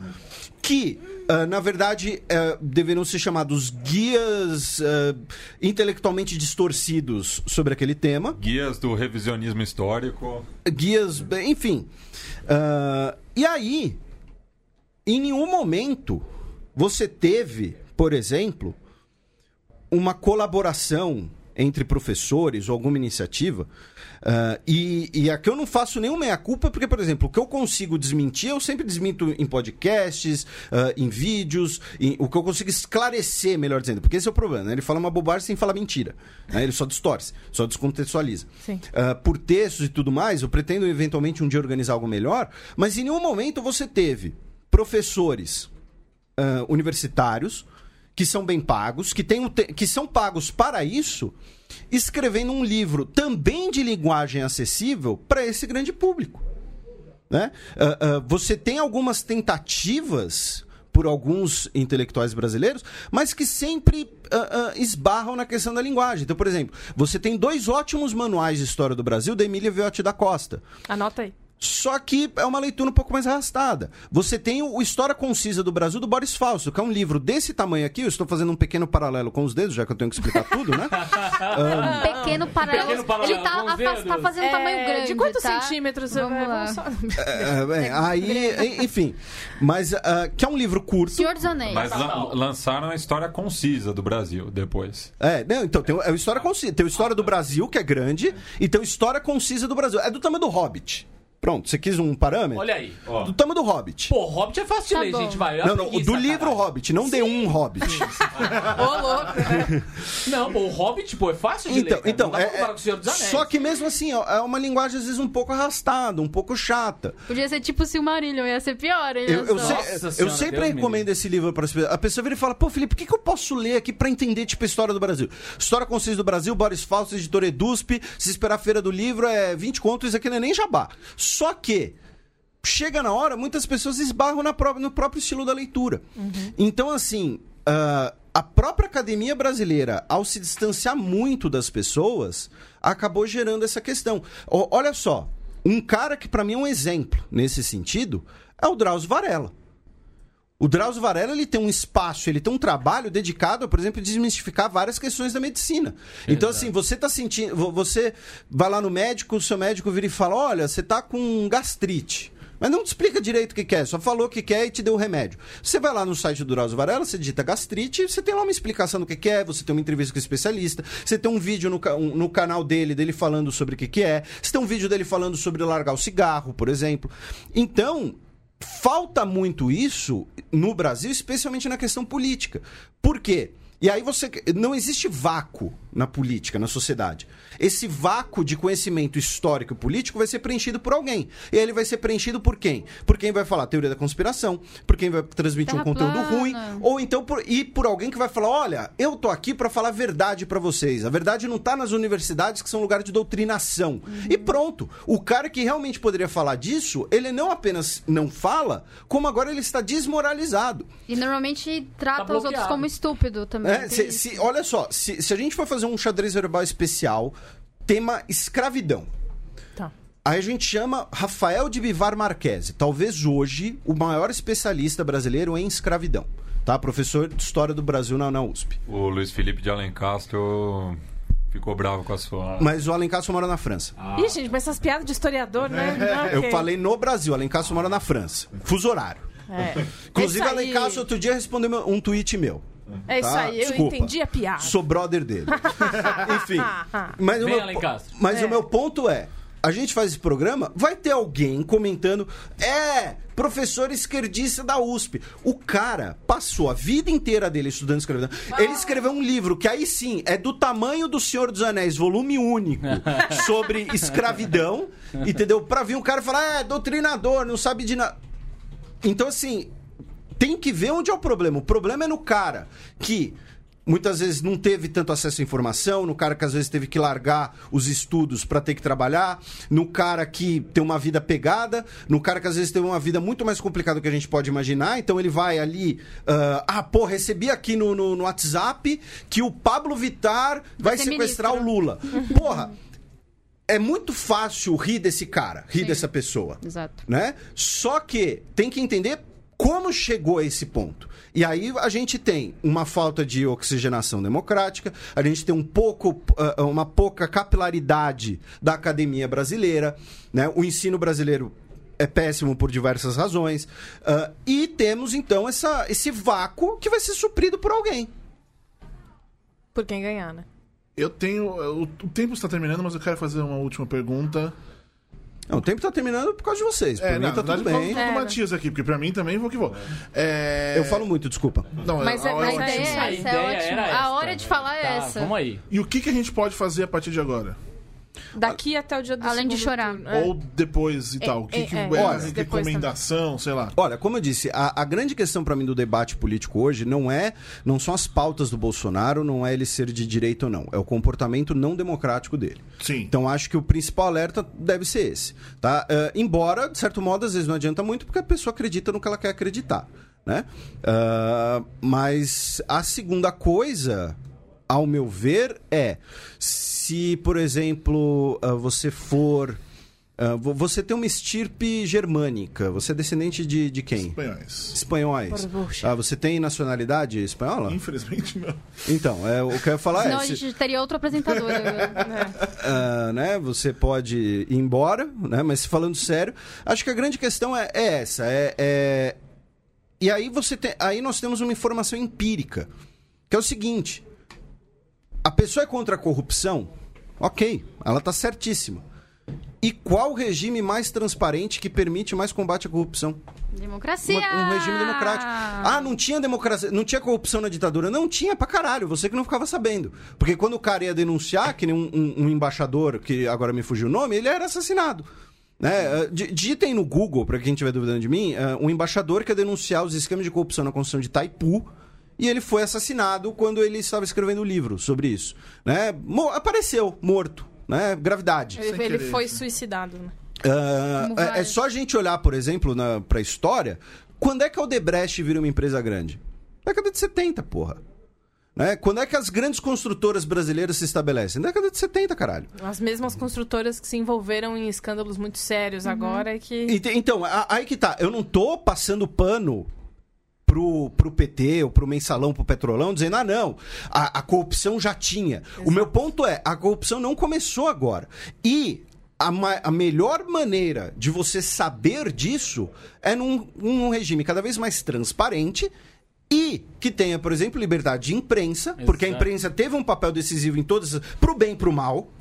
que, ah, na verdade, ah, deveriam ser chamados guias ah, intelectualmente distorcidos sobre aquele tema Guias do revisionismo histórico. guias, enfim. E aí, em nenhum momento você teve, por exemplo, uma colaboração entre professores ou alguma iniciativa. ah, e, e aqui eu não faço nenhuma meia-culpa, porque, por exemplo, o que eu consigo desmentir, eu sempre desminto em podcasts, ah, em vídeos, em- o que eu consigo esclarecer, melhor dizendo, porque esse é o problema, né? Ele fala uma bobagem sem falar mentira. né? Ele só distorce, só descontextualiza. Ah, por textos e tudo mais, eu pretendo eventualmente um dia organizar algo melhor, mas em nenhum momento você teve professores universitários que são bem pagos, que, têm o te- que são pagos para isso, escrevendo um livro também de linguagem acessível para esse grande público. Né? Ah, ah, você tem algumas tentativas por alguns intelectuais brasileiros, mas que sempre ah, ah, esbarram na questão da linguagem. Então, por exemplo, você tem dois ótimos manuais de história do Brasil da Emília Viotti da Costa. Anota aí. Só que é uma leitura um pouco mais arrastada. Você tem o História Concisa do Brasil do Boris Fausto, que é um livro desse tamanho aqui. Eu estou fazendo um pequeno paralelo com os dedos, já que eu tenho que explicar tudo, né? Pequeno paralelo. Pequeno paralelo Ele tá, afas- tá fazendo tamanho É, grande. De quantos tá? centímetros? Vamos É, lá. só- É, bem, aí, enfim. Mas ah, que é um livro curto. Senhor dos Anéis. Mas lan- lançaram a história concisa do Brasil depois. É, não, então tem o- é o História Concisa. Tem o História do Brasil, que é grande, e tem o História Concisa do Brasil. É do tamanho do Hobbit. Pronto, você quis um parâmetro? Olha aí. Ó. Do tamanho do Hobbit. Pô, Hobbit é fácil de Tá ler, bom. gente. Vai. É não, uma não, o preguiça, do livro caralho. Hobbit, não de um Hobbit. Ô, louco. né? Não, pô, o Hobbit, pô, é fácil de Então, ler. cara. então não dá pra é, comparar com o Senhor dos Anéis. só que mesmo assim, ó, é uma linguagem às vezes um pouco arrastada, um pouco chata. Podia ser tipo Silmarillion, ia ser pior. hein, Eu, eu, sei- Nossa eu senhora, sempre Deus me recomendo esse livro para as pessoas. A pessoa vira e fala: pô, Felipe, o que, que eu posso ler aqui para entender, tipo, a história do Brasil? História Concisa do Brasil, Boris Fausto, editor Edusp. Se esperar a feira do livro, é 20 contos, isso aqui não é nem jabá. Só que. Chega na hora, muitas pessoas esbarram no próprio estilo da leitura. Então, assim, ah, a própria academia brasileira, ao se distanciar muito das pessoas, acabou gerando essa questão. Ó, olha só, um cara que para mim é um exemplo nesse sentido é o Drauzio Varela. O Drauzio Varela ele tem um espaço, ele tem um trabalho dedicado, por exemplo, a desmistificar várias questões da medicina. Então, assim, você tá sentindo. vo- Você vai lá no médico, o seu médico vira e fala: olha, você tá com gastrite. Mas não te explica direito o que, que é, só falou o que, que é e te deu o remédio. Você vai lá no site do Drauzio Varela, você digita gastrite, você tem lá uma explicação do que, que é, você tem uma entrevista com o especialista, você tem um vídeo no, um- no canal dele, dele falando sobre o que, que é, você tem um vídeo dele falando sobre largar o cigarro, por exemplo. Então, falta muito isso no Brasil, especialmente na questão política. Por quê? E aí você. Não existe vácuo na política, na sociedade. Esse vácuo de conhecimento histórico e político vai ser preenchido por alguém. E ele vai ser preenchido por quem? Por quem vai falar teoria da conspiração, por quem vai transmitir um Terra conteúdo plana. ruim, ou então por, e por alguém que vai falar: olha, eu tô aqui para falar a verdade para vocês. A verdade não tá nas universidades, que são lugar de doutrinação. E pronto. O cara que realmente poderia falar disso, ele não apenas não fala, como agora ele está desmoralizado. E normalmente trata Tá os outros como estúpido também. É, se- se- olha só, se, se a gente for fazer um xadrez verbal especial, tema escravidão. Tá. Aí a gente chama Rafael de Bivar Marquese, talvez hoje o maior especialista brasileiro em escravidão. Tá? Professor de História do Brasil na, na USP. O Luiz Felipe de Alencastro ficou bravo com a sua. Mas o Alencastro mora na França. Ih, gente, mas essas piadas de historiador, né? Ah, Eu ok. falei no Brasil, Alencastro mora na França. Fuso horário. É. Inclusive, É aí. Alencastro outro dia respondeu um tweet meu. É isso tá? aí, eu Desculpa. entendi a piada. Sou brother dele. Enfim. Mas, o meu, mas É. o meu ponto é. A gente faz esse programa, vai ter alguém comentando. É, professor esquerdista da USP. O cara passou a vida inteira dele estudando escravidão. Ele escreveu um livro que aí sim é do tamanho do Senhor dos Anéis, volume único, sobre escravidão. Entendeu? Pra vir um cara falar, é, doutrinador, não sabe de nada. Então, assim, tem que ver onde é o problema. O problema é no cara que muitas vezes não teve tanto acesso à informação, no cara que às vezes teve que largar os estudos para ter que trabalhar, no cara que tem uma vida pegada, no cara que às vezes tem uma vida muito mais complicada do que a gente pode imaginar, então ele vai ali, ah, ah, pô, recebi aqui no, no, no WhatsApp que o Pablo Vittar vai sequestrar ministro. o Lula. Porra, é muito fácil rir desse cara, rir Sim. dessa pessoa Exato. né? Só que tem que entender como chegou a esse ponto. E aí a gente tem uma falta de oxigenação democrática, a gente tem um pouco, ah, uma pouca capilaridade da academia brasileira, né? O ensino brasileiro é péssimo por diversas razões. ah, e temos então essa, esse vácuo que vai ser suprido por alguém. Por quem ganhar, né? Eu tenho. O, o tempo está terminando, mas eu quero fazer uma última pergunta. Não, o tempo tá terminando por causa de vocês. É, mim não, tá tudo bem. causa do É. Matias aqui, porque pra mim também vou que vou. É... Eu falo muito, desculpa. Não, Mas a é- hora mas A é ótima. ideia isso é essa, é ótimo. A hora de falar é Tá, essa. Vamos aí. E o que, que a gente pode fazer a partir de agora? Daqui até o dia do Além de chorar. turno, é. Ou depois e tal? O que, é, que é, é, olha, recomendação, sei lá. Olha, como eu disse, a, a grande questão para mim do debate político hoje não é, não são as pautas do Bolsonaro, não é ele ser de direita ou não, é o comportamento não democrático dele. Sim. Então acho que o principal alerta deve ser esse, tá? Eh, embora de certo modo às vezes não adianta muito porque a pessoa acredita no que ela quer acreditar, né? Ah, mas a segunda coisa, ao meu ver, é se por exemplo ah, você for ah, vo- você tem uma estirpe germânica, você é descendente de, de quem? Espanhóis. Espanhóis. Ah, você tem nacionalidade espanhola? Infelizmente não. Então, é, o que eu ia falar Senão é. a se- gente teria outro apresentador. ah, né, você pode ir embora, né, mas falando sério, acho que a grande questão é, é essa, é, é- e aí você tem, aí nós temos uma informação empírica, que é o seguinte: a pessoa é contra a corrupção, ok, ela está certíssima. E qual regime mais transparente que permite mais combate à corrupção? Democracia! Uma- um regime democrático. Ah, não tinha democracia, não tinha corrupção na ditadura. Não tinha pra caralho, você que não ficava sabendo. Porque quando o cara ia denunciar, que nem um, um- um embaixador, que agora me fugiu o nome, ele era assassinado. Né? Di- Digitem no Google, pra quem estiver duvidando de mim, eh, um embaixador que ia denunciar os esquemas de corrupção na construção de Taipu. E ele foi assassinado quando ele estava escrevendo o livro sobre isso. Né? Mo- apareceu, morto. Né? Gravidade. Ele, ele foi suicidado, né? Como é, é só a gente olhar, por exemplo, na, pra história. Quando é que a Odebrecht vira uma empresa grande? Década de 70, porra. Né? Quando é que as grandes construtoras brasileiras se estabelecem? Década de 70, caralho. As mesmas construtoras que se envolveram em escândalos muito sérios agora é que. Ent- Então, a- aí que tá. Eu não tô passando pano pro, pro PT ou pro mensalão, pro petrolão, dizendo, ah, não, a, a corrupção já tinha. O meu ponto é, a corrupção não começou agora. E a, a melhor maneira de você saber disso é num, num regime cada vez mais transparente e que tenha, por exemplo, liberdade de imprensa, porque a Exato. imprensa teve um papel decisivo em todas, pro bem e pro mal.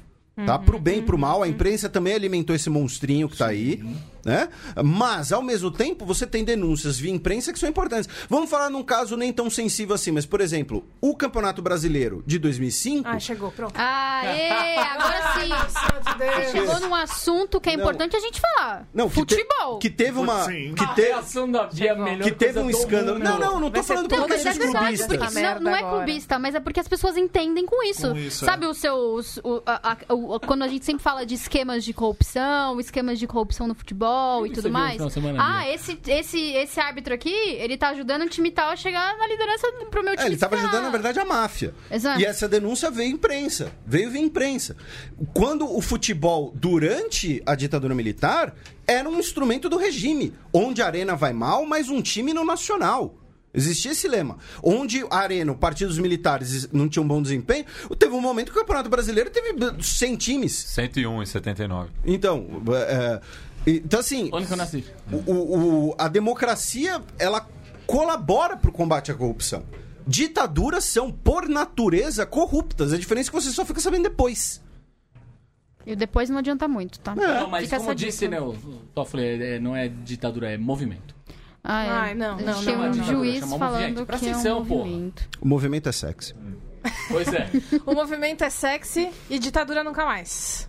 Tá? Pro bem e pro mal, a imprensa também alimentou esse monstrinho que tá aí, né? Mas, ao mesmo tempo, você tem denúncias via imprensa que são importantes. Vamos falar num caso nem tão sensível assim, mas, por exemplo, o Campeonato Brasileiro de 2005... Ah, chegou, pronto. Aê, agora sim. Você chegou num assunto que é Não. importante a gente falar. não, que te- Futebol. que teve uma... Sim. Que, te- é a que teve um escândalo... mundo. Não, não, não tô falando tudo por Não, mas é questões verdade, clubistas. porque não, não é clubista, mas é porque as pessoas entendem com isso. Com isso, Sabe é. os seus. o- a- a- o- quando a gente sempre fala de esquemas de corrupção, esquemas de corrupção no futebol e tudo mais. ah, esse, esse, esse árbitro aqui, ele tá ajudando o time tal a chegar na liderança pro meu É, time. ele estava ficar- ajudando, na verdade, a máfia. Exato. E essa denúncia veio imprensa. Veio via imprensa. Quando o futebol, durante a ditadura militar, era um instrumento do regime. Onde a arena vai mal, mas um time no nacional. Existia esse lema. Onde a arena, o partido dos militares não tinha um bom desempenho, teve um momento que o Campeonato Brasileiro teve 100 times. 101 e 79. Então, é, então assim, Onde que eu nasci? o, o- a democracia ela colabora para o combate à corrupção. Ditaduras são, por natureza, corruptas. A diferença é que você só fica sabendo depois. E depois não adianta muito, tá? Não, mas Fica como disse, dica. né, o Toffoli, é- não é ditadura, é movimento. Ah, é. Ai, não, não, tem não, um não. juiz Chama falando que é um porra. movimento. O movimento é sexy. Pois é. O movimento é sexy e ditadura nunca mais.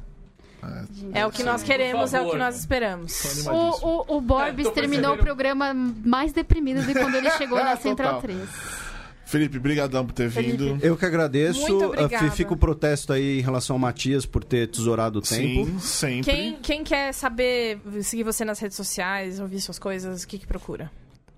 É o que nós queremos, é o que favor. nós esperamos. O, o, o Borbs É, terminou o programa mais deprimido de quando ele chegou na. Central 3. Felipe, brigadão por ter Felipe. vindo. Eu que agradeço. Muito Ah, obrigada. Fica o protesto aí em relação ao Matias por ter tesourado o tempo. Sim, sempre. Quem, quem quer saber, seguir você nas redes sociais, ouvir suas coisas, o que que procura?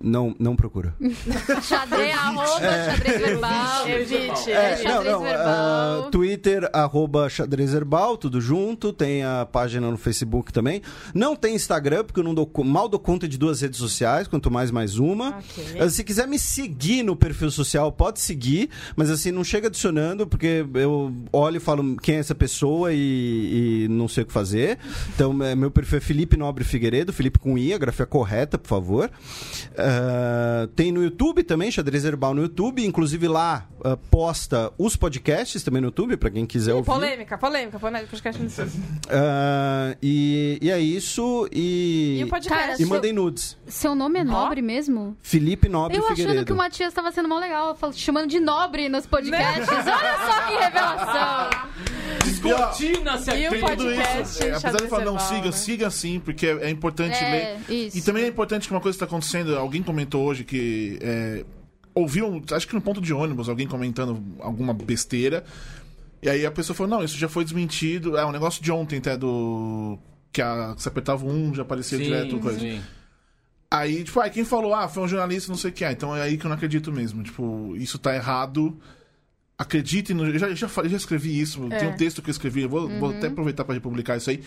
Não, não procura. Xadrez, arroba, xadrez verbal. Evite. É, não, xadrez não. verbal. ah, Twitter, arroba xadrez herbal, tudo junto. Tem a página no Facebook também. Não tem Instagram, porque eu não dou, mal dou conta de duas redes sociais, quanto mais, mais uma. Ok. Ah, Se quiser me seguir no perfil social, pode seguir, mas assim, não chega adicionando, porque eu olho e falo quem é essa pessoa e, e não sei o que fazer. Então, é, meu perfil é Felipe Nobre Figueiredo, Felipe com I, a grafia correta, por favor. Ah, tem no YouTube também, Xadrez Herbal no YouTube, inclusive lá ah, posta os podcasts também no YouTube, para quem quiser ouvir. Polêmica, polêmica, polêmica. Podcast no YouTube. Ah, e, e é isso, e. E o podcast? Cara, e mandem nudes. Seu nome é Nobre mesmo? Felipe Nobre Eu Figueiredo. achando que o Matias tava sendo mó legal, chamando de Nobre nos podcasts. Olha só que revelação. Descortina-se E o aqui. Tudo podcast isso, é, apesar de falar, não, siga, né? siga sim, porque é, é importante É, ler. isso. E também é importante que uma coisa está acontecendo, alguém comentou hoje que é, ouviu, acho que no ponto de ônibus, alguém comentando alguma besteira. E aí a pessoa falou, não, isso já foi desmentido. É um negócio de ontem até do. Que a, você apertava um, já aparecia direto coisa. sim. Aí, tipo, ah, quem falou, ah, foi um jornalista, não sei o que. Ah, então é aí que eu não acredito mesmo. Tipo, isso tá errado. Acreditem no. Eu já, já, já escrevi isso, É. tem um texto que eu escrevi, eu vou, vou até aproveitar para republicar isso aí.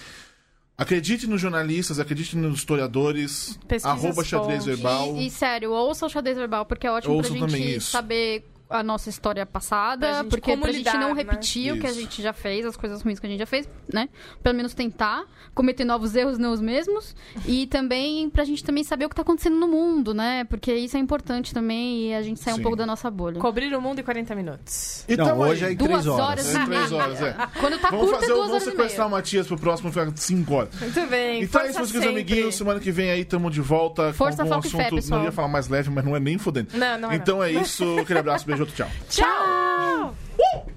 Acredite nos jornalistas, acredite nos historiadores, Pesquise arroba xadrez verbal. E, e, sério, ouça o xadrez verbal, porque é ótimo Ouçam pra gente saber a nossa história passada, Pra gente porque pra gente lidar, não né? repetir o que a Isso. gente já fez, as coisas ruins que a gente já fez, né? Pelo menos tentar cometer novos erros, não os mesmos. E também pra gente também saber o que tá acontecendo no mundo, né? Porque isso é importante também e a gente sai um pouco da nossa bolha. Cobrir o mundo em 40 minutos. E Não, tamo hoje é em Duas três horas. horas É, e três meia. horas, é. Quando tá Vamos curto, fazer, é duas vamos horas sequestrar o. Matias pro próximo, ficar 5 horas. Muito bem. Então é isso, meus sempre. amiguinhos. Semana que vem aí tamo de volta Força, com algum fé, assunto. pessoal. não ia falar mais leve, mas não é nem fodendo. Não, não é Então é isso. Aquele abraço, beijo, junto, tchau. Tchau! Uh!